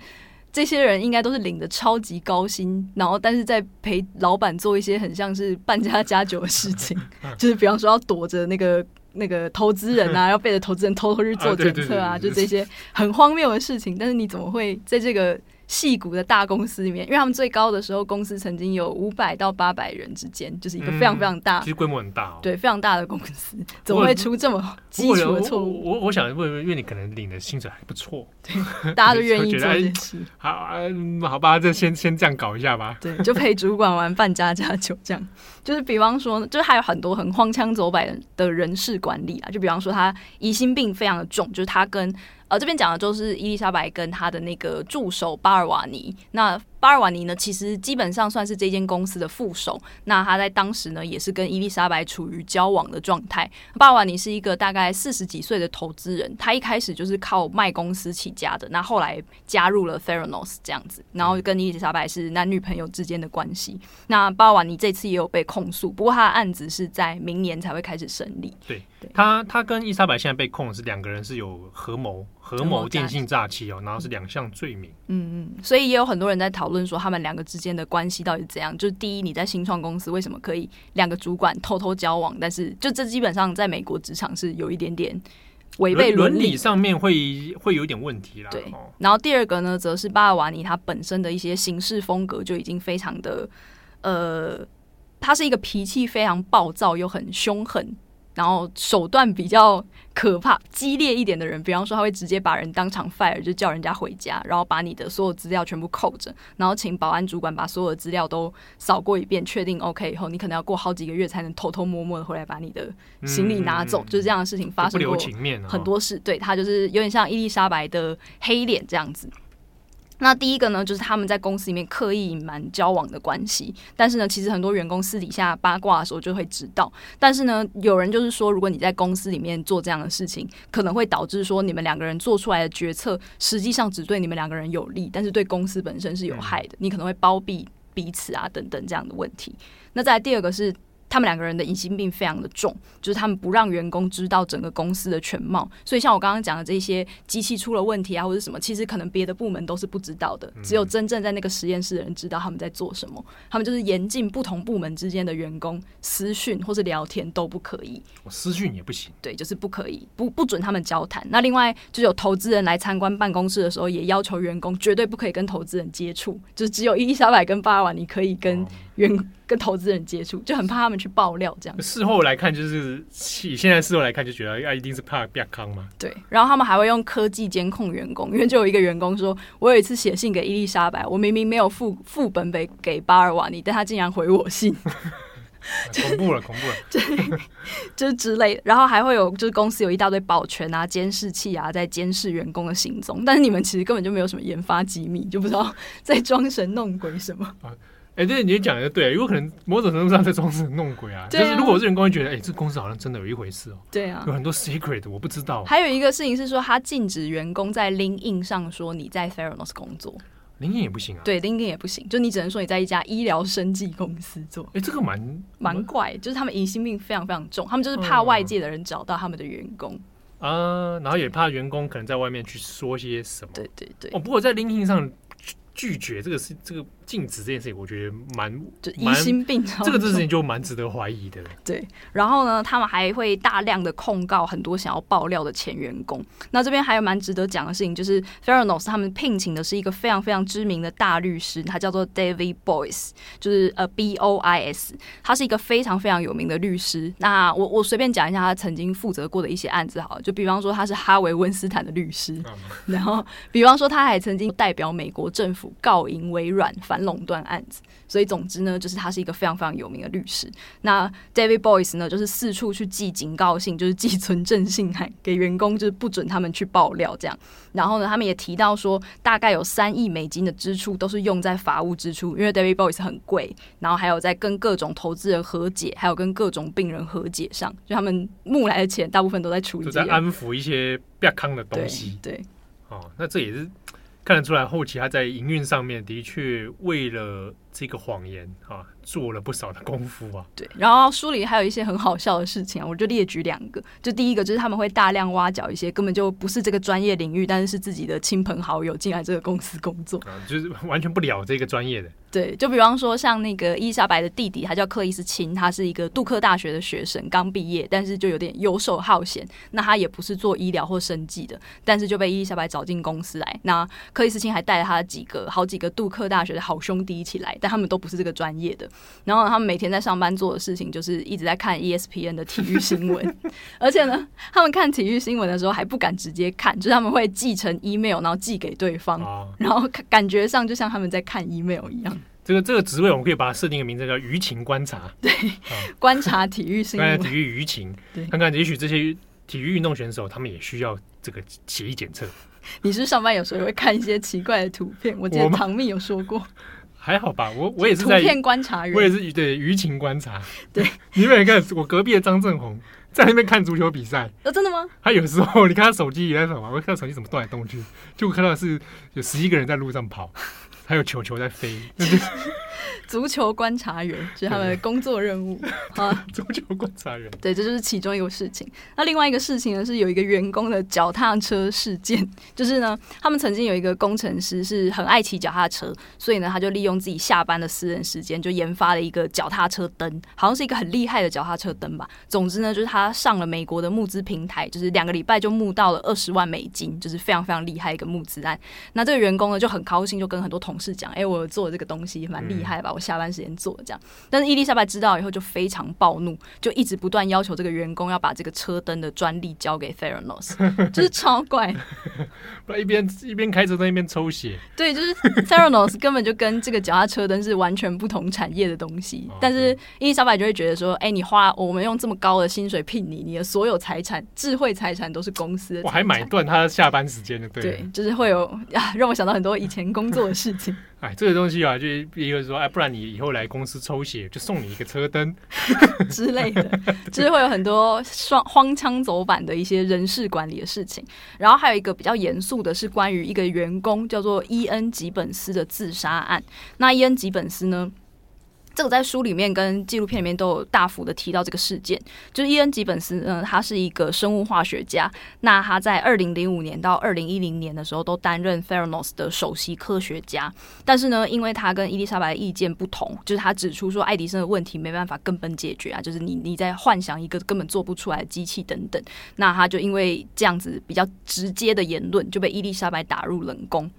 这些人应该都是领的超级高薪，然后但是在陪老板做一些很像是扮家家酒的事情，[laughs] 就是比方说要躲着那个。那个投资人啊，[laughs] 要背着投资人偷偷去做检测啊，就这些很荒谬的事情。但是你怎么会在这个矽谷的大公司里面？因为他们最高的时候，公司曾经有五百到八百人之间，就是一个非常非常大，其实规模很大哦。对，非常大的公司，怎么会出这么基础的错误？我我想问问，因为你可能领的薪水还不错，对，大家都愿意做 [laughs] 这件事。好，好吧，就先先这样搞一下吧。[laughs] 对，就陪主管玩扮家家酒这样。就是比方说，就是还有很多很荒腔走板的人事管理啊，就比方说他疑心病非常的重，就是他跟。呃，这边讲的就是伊丽莎白跟她的那个助手巴尔瓦尼。那巴尔瓦尼呢，其实基本上算是这间公司的副手。那他在当时呢，也是跟伊丽莎白处于交往的状态。巴尔瓦尼是一个大概四十几岁的投资人，他一开始就是靠卖公司起家的。那后来加入了 Theranos 这样子，然后跟伊丽莎白是男女朋友之间的关系。那巴尔瓦尼这次也有被控诉，不过他的案子是在明年才会开始审理。对，对他，他跟伊丽莎白现在被控是两个人是有合谋。合谋电信诈欺哦，然后是两项罪名。嗯嗯，所以也有很多人在讨论说，他们两个之间的关系到底是怎样？就是第一，你在新创公司为什么可以两个主管偷偷交往？但是就这基本上在美国职场是有一点点违背伦理，理上面会会有一点问题啦。对。然后第二个呢，则是巴尔瓦尼他本身的一些行事风格就已经非常的呃，他是一个脾气非常暴躁又很凶狠。然后手段比较可怕、激烈一点的人，比方说他会直接把人当场 fire，就叫人家回家，然后把你的所有资料全部扣着，然后请保安主管把所有的资料都扫过一遍，确定 OK 以后，你可能要过好几个月才能偷偷摸摸的回来把你的行李拿走，嗯、就是这样的事情发生过很多事。对，他就是有点像伊丽莎白的黑脸这样子。那第一个呢，就是他们在公司里面刻意隐瞒交往的关系，但是呢，其实很多员工私底下八卦的时候就会知道。但是呢，有人就是说，如果你在公司里面做这样的事情，可能会导致说你们两个人做出来的决策，实际上只对你们两个人有利，但是对公司本身是有害的。你可能会包庇彼此啊，等等这样的问题。那再第二个是。他们两个人的疑心病非常的重，就是他们不让员工知道整个公司的全貌。所以像我刚刚讲的这些机器出了问题啊，或者什么，其实可能别的部门都是不知道的，只有真正在那个实验室的人知道他们在做什么。他们就是严禁不同部门之间的员工私讯或是聊天都不可以。我私讯也不行。对，就是不可以，不不准他们交谈。那另外就有投资人来参观办公室的时候，也要求员工绝对不可以跟投资人接触，就是只有伊丽莎白跟巴尔瓦尼可以跟员。跟投资人接触，就很怕他们去爆料这样。事后来看，就是以现在事后来看，就觉得啊，一定是怕变康嘛。对，然后他们还会用科技监控员工，因为就有一个员工说，我有一次写信给伊丽莎白，我明明没有副副本给给巴尔瓦尼，但他竟然回我信，[laughs] 恐怖了，恐怖了，[laughs] 对，就是之类的。然后还会有，就是公司有一大堆保全啊、监视器啊，在监视员工的行踪，但是你们其实根本就没有什么研发机密，就不知道 [laughs] 在装神弄鬼什么。哎，对，你讲的对，有可能某种程度上在装神弄鬼啊。就是如果我这员工会觉得，哎，这公司好像真的有一回事哦。对啊，有很多 secret 我不知道。还有一个事情是说，他禁止员工在 LinkedIn 上说你在 Theranos 工作。LinkedIn 也不行啊。对，LinkedIn 也不行，就你只能说你在一家医疗生技公司做。哎，这个蛮蛮怪，就是他们疑心病非常非常重，他们就是怕外界的人找到他们的员工啊，然后也怕员工可能在外面去说些什么。对对对。哦，不过在 LinkedIn 上。拒绝这个是这个禁止这件事情，我觉得蛮就疑心病，这个事情就蛮值得怀疑的。[laughs] 对，然后呢，他们还会大量的控告很多想要爆料的前员工。那这边还有蛮值得讲的事情，就是 Theranos 他们聘请的是一个非常非常知名的大律师，他叫做 David Boies，就是呃 B O I S，他是一个非常非常有名的律师。那我我随便讲一下他曾经负责过的一些案子，好了，就比方说他是哈维温斯坦的律师，然后比方说他还曾经代表美国政府。告赢微软反垄断案子，所以总之呢，就是他是一个非常非常有名的律师。那 David Boies 呢，就是四处去寄警告信，就是寄存证信函给员工，就是不准他们去爆料这样。然后呢，他们也提到说，大概有三亿美金的支出都是用在法务支出，因为 David Boies 很贵。然后还有在跟各种投资人和解，还有跟各种病人和解上，就他们募来的钱大部分都在处理，就在安抚一些不要康的东西。对，对哦，那这也是。看得出来，后期他在营运上面的确为了这个谎言啊，做了不少的功夫啊。对，然后书里还有一些很好笑的事情啊，我就列举两个。就第一个就是他们会大量挖角一些根本就不是这个专业领域，但是是自己的亲朋好友进来这个公司工作，啊，就是完全不了这个专业的。对，就比方说像那个伊丽莎白的弟弟，他叫克里斯钦，他是一个杜克大学的学生，刚毕业，但是就有点游手好闲。那他也不是做医疗或生计的，但是就被伊丽莎白找进公司来。那克里斯钦还带了他几个好几个杜克大学的好兄弟一起来，但他们都不是这个专业的。然后他们每天在上班做的事情就是一直在看 ESPN 的体育新闻，[laughs] 而且呢，他们看体育新闻的时候还不敢直接看，就是他们会寄成 email，然后寄给对方，哦、然后感觉上就像他们在看 email 一样。这个这个职位，我们可以把它设定一个名字，叫舆情观察。[laughs] 对，观察体育新闻，观察体育舆情，看看也许这些体育运动选手，他们也需要这个血液检测。你是上班有时候也会看一些奇怪的图片？我记得唐蜜有说过。还好吧，我我也是在图片观察员，我也是对舆情观察。[laughs] 对，你有没有看我隔壁的张正红 [laughs] 在那边看足球比赛？哦，真的吗？他有时候你看他手机也在什么？我看他手机怎么动来动去，就看到是有十一个人在路上跑。还有球球在飞，[laughs] 足球观察员 [laughs] 就是他们的工作任务啊。[laughs] 足球观察员，对，这就是其中一个事情。那另外一个事情呢，是有一个员工的脚踏车事件，[laughs] 就是呢，他们曾经有一个工程师是很爱骑脚踏车，所以呢，他就利用自己下班的私人时间，就研发了一个脚踏车灯，好像是一个很厉害的脚踏车灯吧。总之呢，就是他上了美国的募资平台，就是两个礼拜就募到了二十万美金，就是非常非常厉害一个募资案。那这个员工呢，就很高兴，就跟很多同事讲，哎、欸，我做这个东西蛮厉害吧？我下班时间做这样。但是伊丽莎白知道以后就非常暴怒，就一直不断要求这个员工要把这个车灯的专利交给 Theranos，[laughs] 就是超怪。[laughs] 不然一边一边开车灯一边抽血。对，就是 Theranos 根本就跟这个脚踏车灯是完全不同产业的东西。但是伊丽莎白就会觉得说，哎、欸，你花我们用这么高的薪水聘你，你的所有财产、智慧财产都是公司的。我还买断他下班时间的，对。对，就是会有啊，让我想到很多以前工作的事情。哎，这个东西啊，就一个说，哎，不然你以后来公司抽血，就送你一个车灯 [laughs] 之类的，就是会有很多双荒腔走板的一些人事管理的事情。然后还有一个比较严肃的是关于一个员工叫做伊恩·吉本斯的自杀案。那伊恩·吉本斯呢？这个在书里面跟纪录片里面都有大幅的提到这个事件，就是伊恩·吉本斯呢，他是一个生物化学家。那他在二零零五年到二零一零年的时候都担任 Theranos 的首席科学家。但是呢，因为他跟伊丽莎白的意见不同，就是他指出说爱迪生的问题没办法根本解决啊，就是你你在幻想一个根本做不出来的机器等等。那他就因为这样子比较直接的言论，就被伊丽莎白打入冷宫。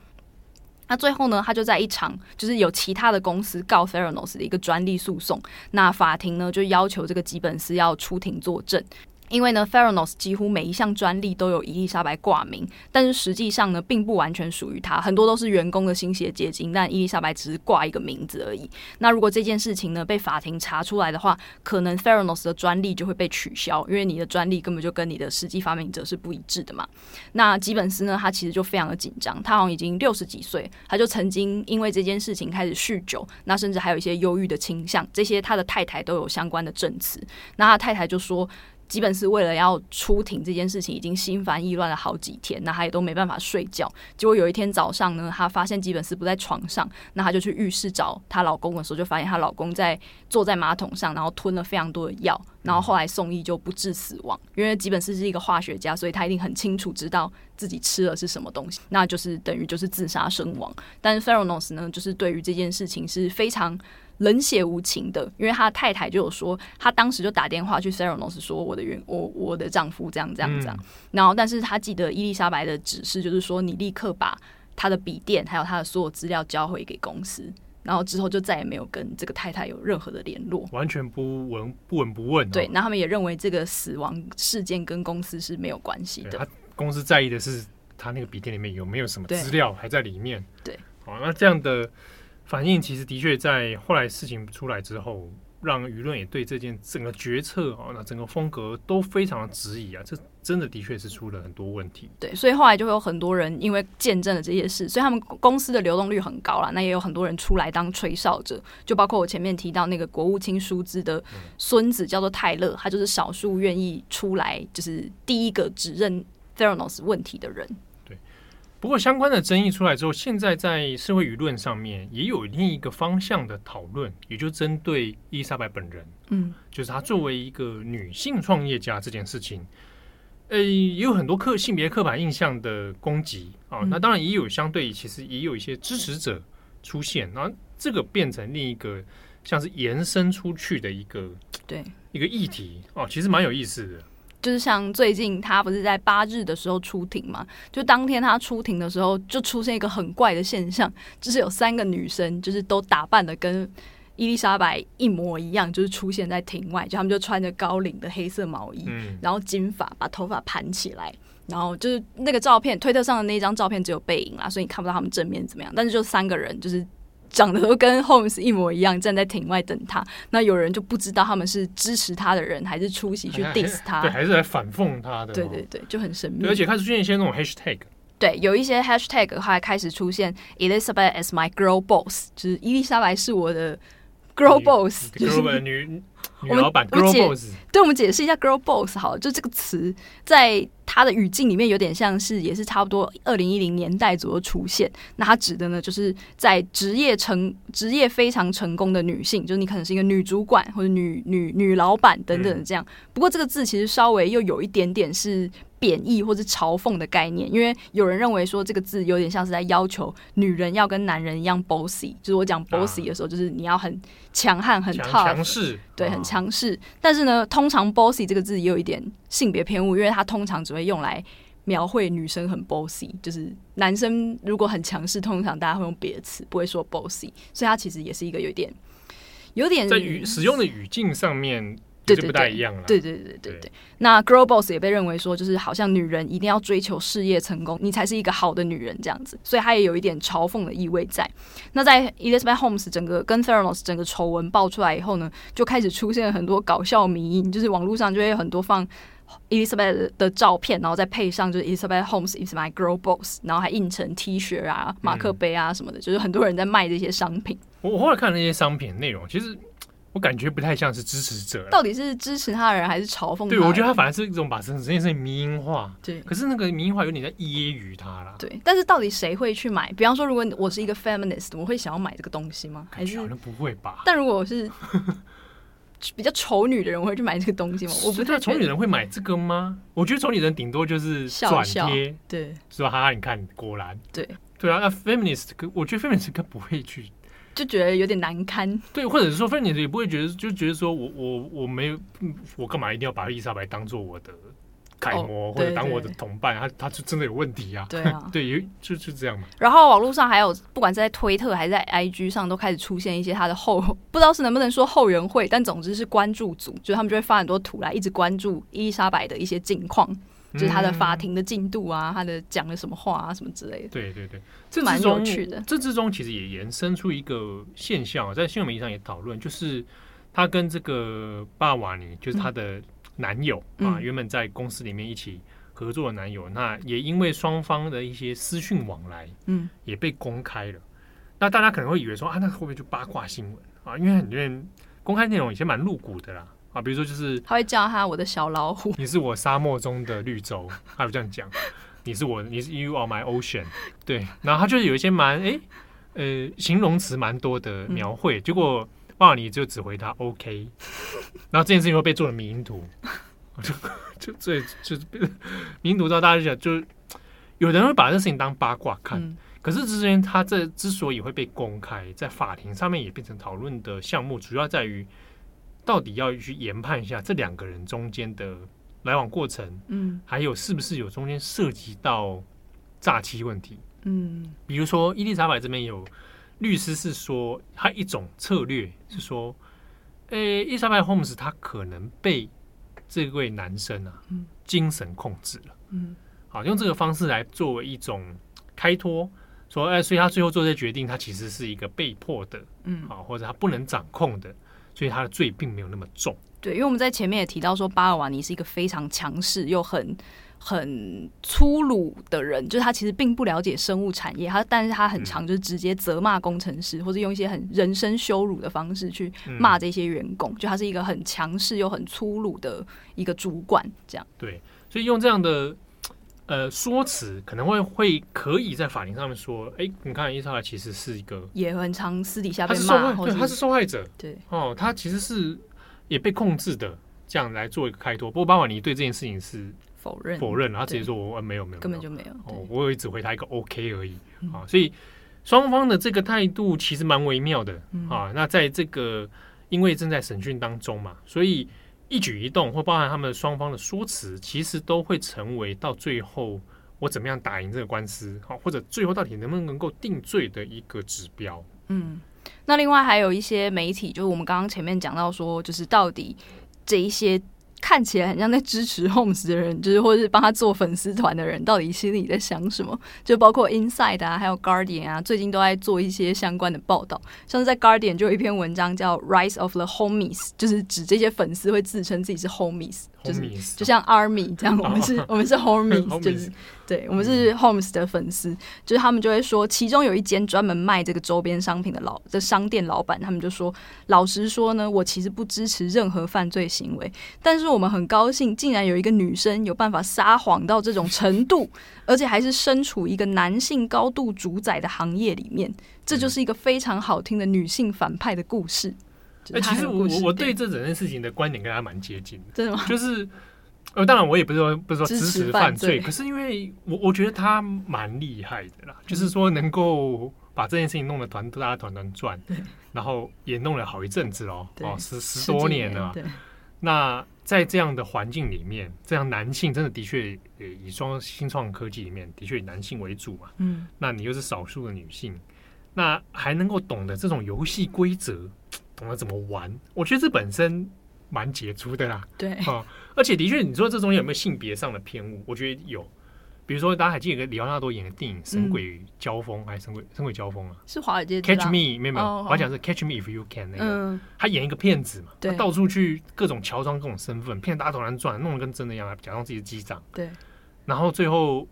那最后呢，他就在一场就是有其他的公司告 Theranos 的一个专利诉讼，那法庭呢就要求这个吉本斯要出庭作证。因为呢，Theranos 几乎每一项专利都有伊丽莎白挂名，但是实际上呢，并不完全属于他，很多都是员工的心血结晶，但伊丽莎白只是挂一个名字而已。那如果这件事情呢被法庭查出来的话，可能 Theranos 的专利就会被取消，因为你的专利根本就跟你的实际发明者是不一致的嘛。那吉本斯呢，他其实就非常的紧张，他好像已经六十几岁，他就曾经因为这件事情开始酗酒，那甚至还有一些忧郁的倾向，这些他的太太都有相关的证词。那他太太就说。基本是为了要出庭这件事情，已经心烦意乱了好几天，那他也都没办法睡觉。结果有一天早上呢，她发现基本是不在床上，那她就去浴室找她老公的时候，就发现她老公在坐在马桶上，然后吞了非常多的药，然后后来送医就不治死亡。因为基本是是一个化学家，所以他一定很清楚知道自己吃了是什么东西，那就是等于就是自杀身亡。但是 Theranos 呢，就是对于这件事情是非常。冷血无情的，因为他的太太就有说，他当时就打电话去 Theranos 说，我的原我我的丈夫这样这样这样，嗯、然后但是他记得伊丽莎白的指示就是说，你立刻把他的笔电还有他的所有资料交回给公司，然后之后就再也没有跟这个太太有任何的联络，完全不闻不闻不问、哦。对，那他们也认为这个死亡事件跟公司是没有关系的。他公司在意的是他那个笔电里面有没有什么资料还在里面。对，好，那这样的。反应其实的确在后来事情出来之后，让舆论也对这件整个决策啊，那整个风格都非常的质疑啊。这真的的确是出了很多问题。对，所以后来就会有很多人因为见证了这些事，所以他们公司的流动率很高了。那也有很多人出来当吹哨者，就包括我前面提到那个国务卿舒兹的孙子叫做泰勒，他就是少数愿意出来，就是第一个指认 Theranos 问题的人。不过，相关的争议出来之后，现在在社会舆论上面也有另一个方向的讨论，也就针对伊丽莎白本人，嗯，就是她作为一个女性创业家这件事情，呃，也有很多刻性别刻板印象的攻击啊。那当然也有相对，其实也有一些支持者出现，然后这个变成另一个像是延伸出去的一个对一个议题哦，其实蛮有意思的。就是像最近他不是在八日的时候出庭嘛？就当天他出庭的时候，就出现一个很怪的现象，就是有三个女生，就是都打扮的跟伊丽莎白一模一样，就是出现在庭外，就他们就穿着高领的黑色毛衣，嗯、然后金发，把头发盘起来，然后就是那个照片，推特上的那张照片只有背影啦，所以你看不到他们正面怎么样，但是就三个人就是。长得都跟 Holmes 一模一样，站在庭外等他。那有人就不知道他们是支持他的人，还是出席去 diss 他，对，还是来反讽他的。对对对，就很神秘。而且开始出现一些那种 hashtag，对，有一些 hashtag 还开始出现 Elizabeth as my girl boss，就是伊丽莎白是我的 girl boss，就是女女老板 girl boss。对，我们解释一下 girl boss 好了，就这个词在。他的语境里面有点像是，也是差不多二零一零年代左右出现。那他指的呢，就是在职业成职业非常成功的女性，就是你可能是一个女主管或者女女女老板等等的这样。不过这个字其实稍微又有一点点是贬义或者嘲讽的概念，因为有人认为说这个字有点像是在要求女人要跟男人一样 bossy，就是我讲 bossy 的时候，就是你要很强悍、很 tough，强势，对，很强势。但是呢，通常 bossy 这个字也有一点性别偏误，因为它通常只会用来描绘女生很 bossy，就是男生如果很强势，通常大家会用别的词，不会说 bossy，所以它其实也是一个有点有点在语使用的语境上面。对，不太一样了。对对对对对，对。那 girl boss 也被认为说，就是好像女人一定要追求事业成功，你才是一个好的女人这样子，所以她也有一点嘲讽的意味在。那在 Elizabeth Holmes 整个跟 Theranos 整个丑闻爆出来以后呢，就开始出现了很多搞笑迷因，就是网络上就会有很多放 Elizabeth 的照片，然后再配上就是 Elizabeth Holmes is my girl boss，然后还印成 T 恤啊、马克杯啊什么的，嗯、就是很多人在卖这些商品。我我后来看那些商品内容，其实。我感觉不太像是支持者，到底是支持他的人还是嘲讽他？对，我觉得他反而是一种把整整件事情迷因化。对，可是那个迷因化有点在揶揄他啦。对，但是到底谁会去买？比方说，如果我是一个 feminist，我会想要买这个东西吗？还是不会吧？但如果我是 [laughs] 比较丑女的人，我会去买这个东西吗？我不太丑女人会买这个吗？我觉得丑女人顶多就是转贴，对，是吧？哈哈，你看，果然，对，对啊。那 feminist，我觉得 feminist 应该不会去。就觉得有点难堪，对，或者是说，反正你也不会觉得，就觉得说我我我没有，我干嘛一定要把伊莎白当做我的楷模，或者当我的同伴？他他就真的有问题啊？对啊，[laughs] 对，就就这样嘛。然后网络上还有，不管是在推特还是在 IG 上，都开始出现一些他的后，不知道是能不能说后援会，但总之是关注组，就是他们就会发很多图来，一直关注伊莎白的一些近况。就是他的法庭的进度啊，嗯、他的讲了什么话啊，什么之类的。对对对，这蛮有趣的。这之中其实也延伸出一个现象，在新闻媒体上也讨论，就是他跟这个巴瓦尼，就是他的男友、嗯、啊，原本在公司里面一起合作的男友，嗯、那也因为双方的一些私讯往来，嗯，也被公开了。那大家可能会以为说啊，那会不会就八卦新闻啊？因为很多人公开内容有些蛮露骨的啦。啊，比如说就是他会叫他我的小老虎，你是我沙漠中的绿洲，他会这样讲，[laughs] 你是我，你是 You are my ocean，对，然后他就是有一些蛮哎、欸、呃形容词蛮多的描绘，嗯、结果巴瓦尼就只回答 OK，[laughs] 然后这件事情又被做了迷因图，就就最就迷因图到大家就讲，就有人会把这事情当八卦看。嗯可是之前他这之所以会被公开，在法庭上面也变成讨论的项目，主要在于到底要去研判一下这两个人中间的来往过程，嗯，还有是不是有中间涉及到诈欺问题，嗯，比如说伊丽莎白这边有律师是说，他一种策略是说，诶，伊丽莎白·霍姆斯他可能被这位男生啊，精神控制了，嗯，好，用这个方式来作为一种开脱。说，哎，所以他最后做这些决定，他其实是一个被迫的，嗯，啊，或者他不能掌控的，所以他的罪并没有那么重。对，因为我们在前面也提到说，巴尔瓦尼是一个非常强势又很很粗鲁的人，就是他其实并不了解生物产业，他但是他很常就是直接责骂工程师，嗯、或者用一些很人身羞辱的方式去骂这些员工，嗯、就他是一个很强势又很粗鲁的一个主管，这样。对，所以用这样的。呃，说辞可能会会可以在法庭上面说，哎、欸，你看伊莎白其实是一个也很常私底下被骂，他是受害，对，他是受害者，对，哦，他其实是也被控制的，这样来做一个开脱。不过巴瓦尼对这件事情是否认否认，他直接说我没有没有，根本就没有，哦，我也只回他一个 OK 而已啊，所以双方的这个态度其实蛮微妙的啊。那在这个因为正在审讯当中嘛，所以。一举一动，或包含他们双方的说辞，其实都会成为到最后我怎么样打赢这个官司，好，或者最后到底能不能够定罪的一个指标。嗯，那另外还有一些媒体，就是我们刚刚前面讲到说，就是到底这一些。看起来很像在支持 [laughs] Holmes 的人，就是或者是帮他做粉丝团的人，到底心里在想什么？就包括 Inside 啊，还有 Guardian 啊，最近都在做一些相关的报道。像是在 Guardian 就有一篇文章叫《Rise of the Homies》，就是指这些粉丝会自称自己是 Homies，就是就像 Army 这样，我们是，我们是 Homies，[laughs] 就是。对，我们是 Holmes 的粉丝，就是他们就会说，其中有一间专门卖这个周边商品的老的商店老板，他们就说，老实说呢，我其实不支持任何犯罪行为，但是我们很高兴，竟然有一个女生有办法撒谎到这种程度，而且还是身处一个男性高度主宰的行业里面，这就是一个非常好听的女性反派的故事。哎，其实我我对这整件事情的观点跟他蛮接近的，真的吗？就是。呃，当然我也不是说不是说支持犯罪，可是因为我我觉得他蛮厉害的啦，就是说能够把这件事情弄得团大家团团转，然后也弄了好一阵子喽，哦，十十多年了。那在这样的环境里面，这样男性真的的确，呃以双新创科技里面的确以男性为主嘛，嗯，那你又是少数的女性，那还能够懂得这种游戏规则，懂得怎么玩，我觉得这本身。蛮杰出的啦，对，啊，而且的确，你说这中间有没有性别上的偏误？我觉得有，比如说大家还记得李奥纳多演的电影《神鬼交锋》还是《神鬼神鬼交锋》啊？是华尔街 Catch Me 没有没有，我还讲是 Catch Me If You Can 那个，他演一个骗子嘛，他到处去各种乔装各种身份，骗大家头蓝转，弄得跟真的一样，假装自己是机长，对，然后最后。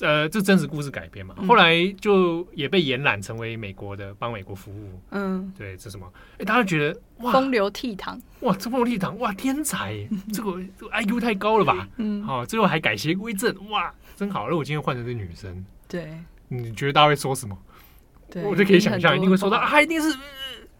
呃，这真实故事改编嘛，后来就也被延揽成为美国的，帮美国服务。嗯，对，这什么？哎，大家觉得哇，风流倜傥，哇，这风流倜傥，哇，天才，这个这个 IQ 太高了吧？嗯，好，最后还改邪归正，哇，真好。如果今天换成是女生，对，你觉得大家会说什么？对，我就可以想象，一定会说到啊，一定是，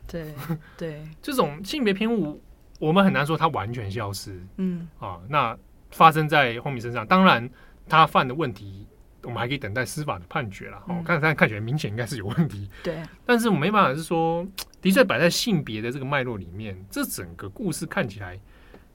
对对，[laughs] 这种性别偏误，我们很难说它完全消失。嗯，啊，那发生在后面身上，当然他犯的问题。我们还可以等待司法的判决了。哦，看，但看起来明显应该是有问题。对，但是我没办法是说，的确摆在性别的这个脉络里面，这整个故事看起来，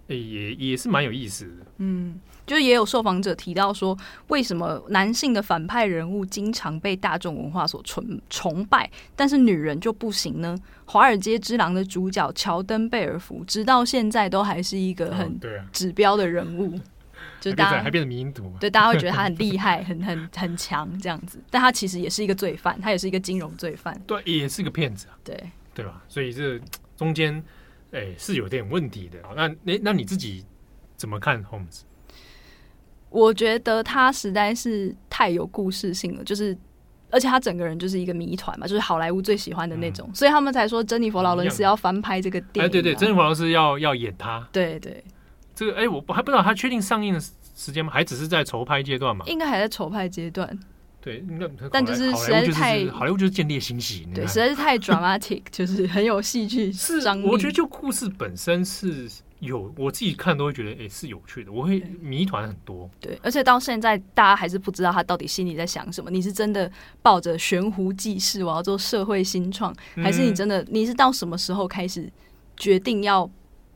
也也是蛮有意思的。嗯，就是也有受访者提到说，为什么男性的反派人物经常被大众文化所崇崇拜，但是女人就不行呢？《华尔街之狼》的主角乔登贝尔福，直到现在都还是一个很指标的人物。就大家还变成迷因图，对，大家会觉得他很 [laughs] 厉害，很很很强这样子，但他其实也是一个罪犯，他也是一个金融罪犯，对，也是个骗子啊，对，对吧？所以这中间，哎、欸，是有点问题的。那那那你自己怎么看 Holmes？我觉得他实在是太有故事性了，就是而且他整个人就是一个谜团嘛，就是好莱坞最喜欢的那种，嗯、所以他们才说珍妮佛劳伦斯要翻拍这个电影。哎，对对，珍妮佛劳伦斯要要演他。对对，这个哎，我还不知道他确定上映的时间吗？还只是在筹拍阶段嘛？应该还在筹拍阶段。对，那但就是实在是太好莱坞就是见猎心喜，对，实在是太 dramatic，[laughs] 就是很有戏剧张力。我觉得就故事本身是有，我自己看都会觉得哎是有趣的，我会谜团很多。对，而且到现在大家还是不知道他到底心里在想什么。你是真的抱着悬壶济世，我要做社会新创，还是你真的你是到什么时候开始决定要？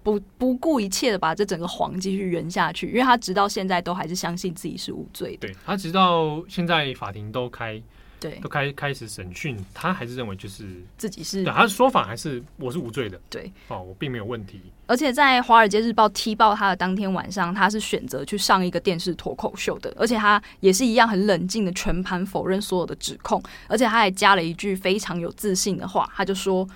不不顾一切的把这整个谎继续圆下去，因为他直到现在都还是相信自己是无罪的。对，他直到现在法庭都开，对，都开开始审讯，他还是认为就是自己是，对，他的说法还是我是无罪的。对，哦，我并没有问题。而且在《华尔街日报》踢爆他的当天晚上，他是选择去上一个电视脱口秀的，而且他也是一样很冷静的全盘否认所有的指控，而且他还加了一句非常有自信的话，他就说。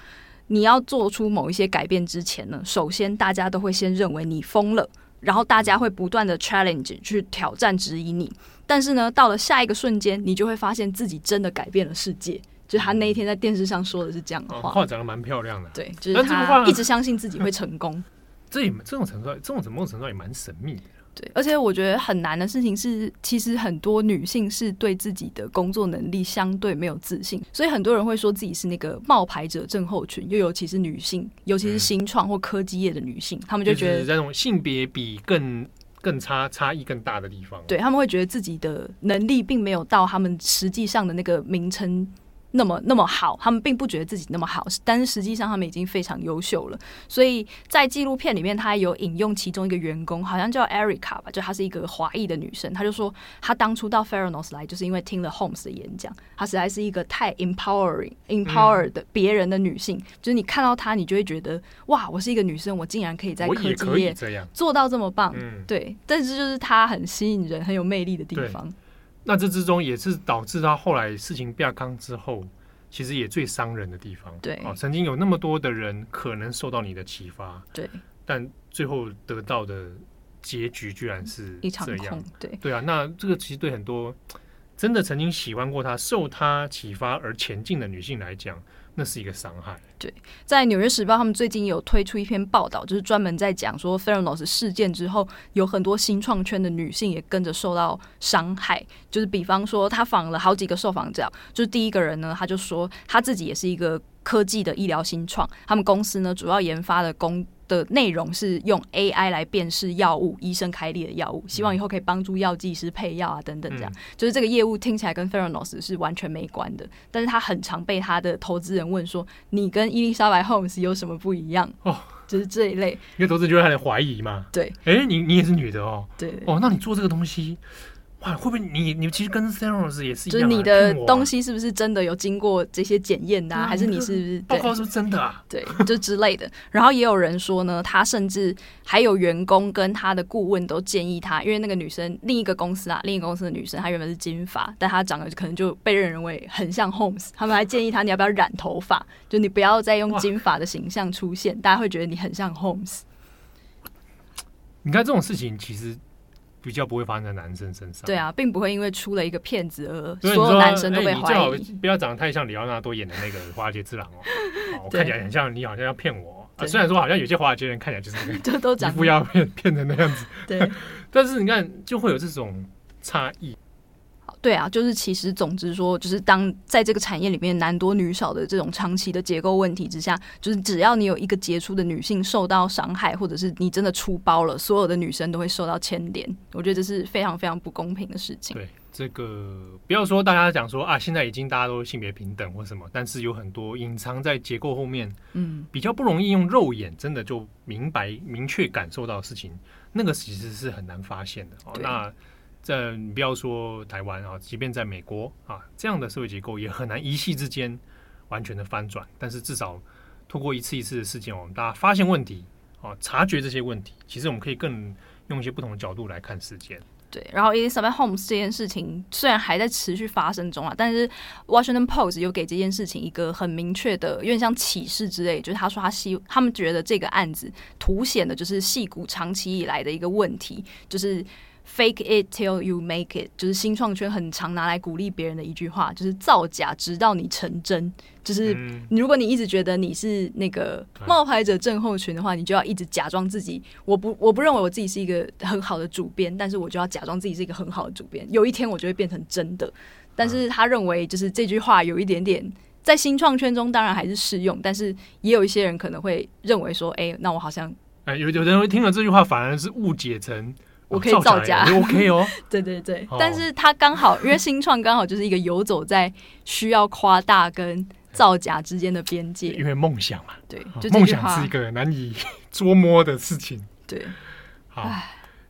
你要做出某一些改变之前呢，首先大家都会先认为你疯了，然后大家会不断的 challenge 去挑战质疑你，但是呢，到了下一个瞬间，你就会发现自己真的改变了世界。就他那一天在电视上说的是这样的话，话讲的蛮漂亮的。对，就是他一直相信自己会成功。[laughs] 这也这种程度，这种某种程度也蛮神秘的。对，而且我觉得很难的事情是，其实很多女性是对自己的工作能力相对没有自信，所以很多人会说自己是那个冒牌者症候群，又尤其是女性，尤其是新创或科技业的女性，她、嗯、们就觉得在这种性别比更更差差异更大的地方，对，他们会觉得自己的能力并没有到他们实际上的那个名称。那么那么好，他们并不觉得自己那么好，但是实际上他们已经非常优秀了。所以在纪录片里面，他有引用其中一个员工，好像叫 Erica 吧，就她是一个华裔的女生，她就说她当初到 Theranos 来，就是因为听了 Holmes 的演讲，她实在是一个太 empowering、empowered 的别人的女性，嗯、就是你看到她，你就会觉得哇，我是一个女生，我竟然可以在科技业做到这么棒，嗯、对。但是就是她很吸引人、很有魅力的地方。那这之中也是导致他后来事情变康之后，其实也最伤人的地方。对，啊，曾经有那么多的人可能受到你的启发，对，但最后得到的结局居然是这样。一场空。对，对啊，那这个其实对很多真的曾经喜欢过他、受他启发而前进的女性来讲。那是一个伤害。对，在《纽约时报》他们最近有推出一篇报道，就是专门在讲说，Ferros 事件之后，有很多新创圈的女性也跟着受到伤害。就是比方说，他访了好几个受访者，就是第一个人呢，他就说他自己也是一个科技的医疗新创，他们公司呢主要研发的工。的内容是用 AI 来辨识药物，医生开立的药物，希望以后可以帮助药剂师配药啊，等等，这样、嗯、就是这个业务听起来跟 Theranos 是完全没关的，但是他很常被他的投资人问说，你跟伊丽莎白 Holmes 有什么不一样？哦，就是这一类，因为投资人就会开始怀疑嘛。对，哎、欸，你你也是女的哦，对，哦，那你做这个东西。哇，会不会你你其实跟 Theranos 也是一样、啊？就是你的东西是不是真的有经过这些检验的、啊？还是你是不是 [laughs] 报告是不是真的啊？对，就之类的。然后也有人说呢，他甚至还有员工跟他的顾问都建议他，因为那个女生另一个公司啊，另一个公司的女生，她原本是金发，但她长得可能就被认认为很像 Holmes，[laughs] 他们还建议他你要不要染头发，就你不要再用金发的形象出现，大家会觉得你很像 Holmes。你看这种事情其实。比较不会发生在男生身上。对啊，并不会因为出了一个骗子而所有男生都被怀疑。欸、你最好不要长得太像李奥纳多演的那个华尔街之狼哦，[laughs] 看起来很像你，好像要骗我。啊，虽然说好像有些华尔街人看起来就是 [laughs] 就都长得要骗骗成那样子，对。[laughs] 但是你看，就会有这种差异。对啊，就是其实总之说，就是当在这个产业里面男多女少的这种长期的结构问题之下，就是只要你有一个杰出的女性受到伤害，或者是你真的出包了，所有的女生都会受到牵连。我觉得这是非常非常不公平的事情。对，这个不要说大家讲说啊，现在已经大家都性别平等或什么，但是有很多隐藏在结构后面，嗯，比较不容易用肉眼真的就明白明确感受到的事情，那个其实是很难发现的。哦，那。在你不要说台湾啊，即便在美国啊，这样的社会结构也很难一夕之间完全的翻转。但是至少通过一次一次的事件，我们大家发现问题啊，察觉这些问题，其实我们可以更用一些不同的角度来看事件。对，然后 Elizabeth Holmes 这件事情虽然还在持续发生中啊，但是 Washington Post 有给这件事情一个很明确的，有点像启示之类，就是他说他希他们觉得这个案子凸显的就是戏骨长期以来的一个问题，就是。Fake it till you make it，就是新创圈很常拿来鼓励别人的一句话，就是造假直到你成真。就是如果你一直觉得你是那个冒牌者症候群的话，你就要一直假装自己。我不，我不认为我自己是一个很好的主编，但是我就要假装自己是一个很好的主编。有一天我就会变成真的。但是他认为，就是这句话有一点点在新创圈中当然还是适用，但是也有一些人可能会认为说，哎，那我好像，哎，有有人会听了这句话反而是误解成。我可以造假，OK 哦。[laughs] 对对对，但是他刚好，因为新创刚好就是一个游走在需要夸大跟造假之间的边界。因为梦想嘛，对，梦想是一个难以捉摸的事情。对，好，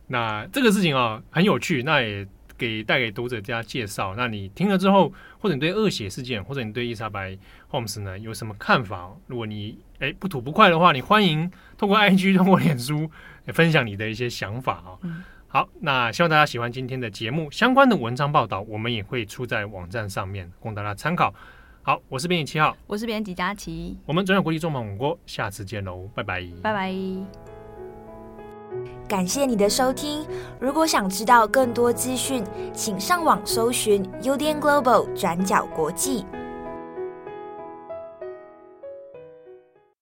那这个事情啊很有趣，那也给带给读者家介绍。那你听了之后，或者你对恶血事件，或者你对伊莎白·霍姆斯呢有什么看法？如果你哎不吐不快的话，你欢迎通过 IG，通过脸书。分享你的一些想法啊、哦，嗯、好，那希望大家喜欢今天的节目，相关的文章报道我们也会出在网站上面供大家参考。好，我是编辑七号，我是编辑佳琪，我们转角国际中文广播，下次见喽，拜拜，拜拜。感谢你的收听，如果想知道更多资讯，请上网搜寻 UDN Global 转角国际。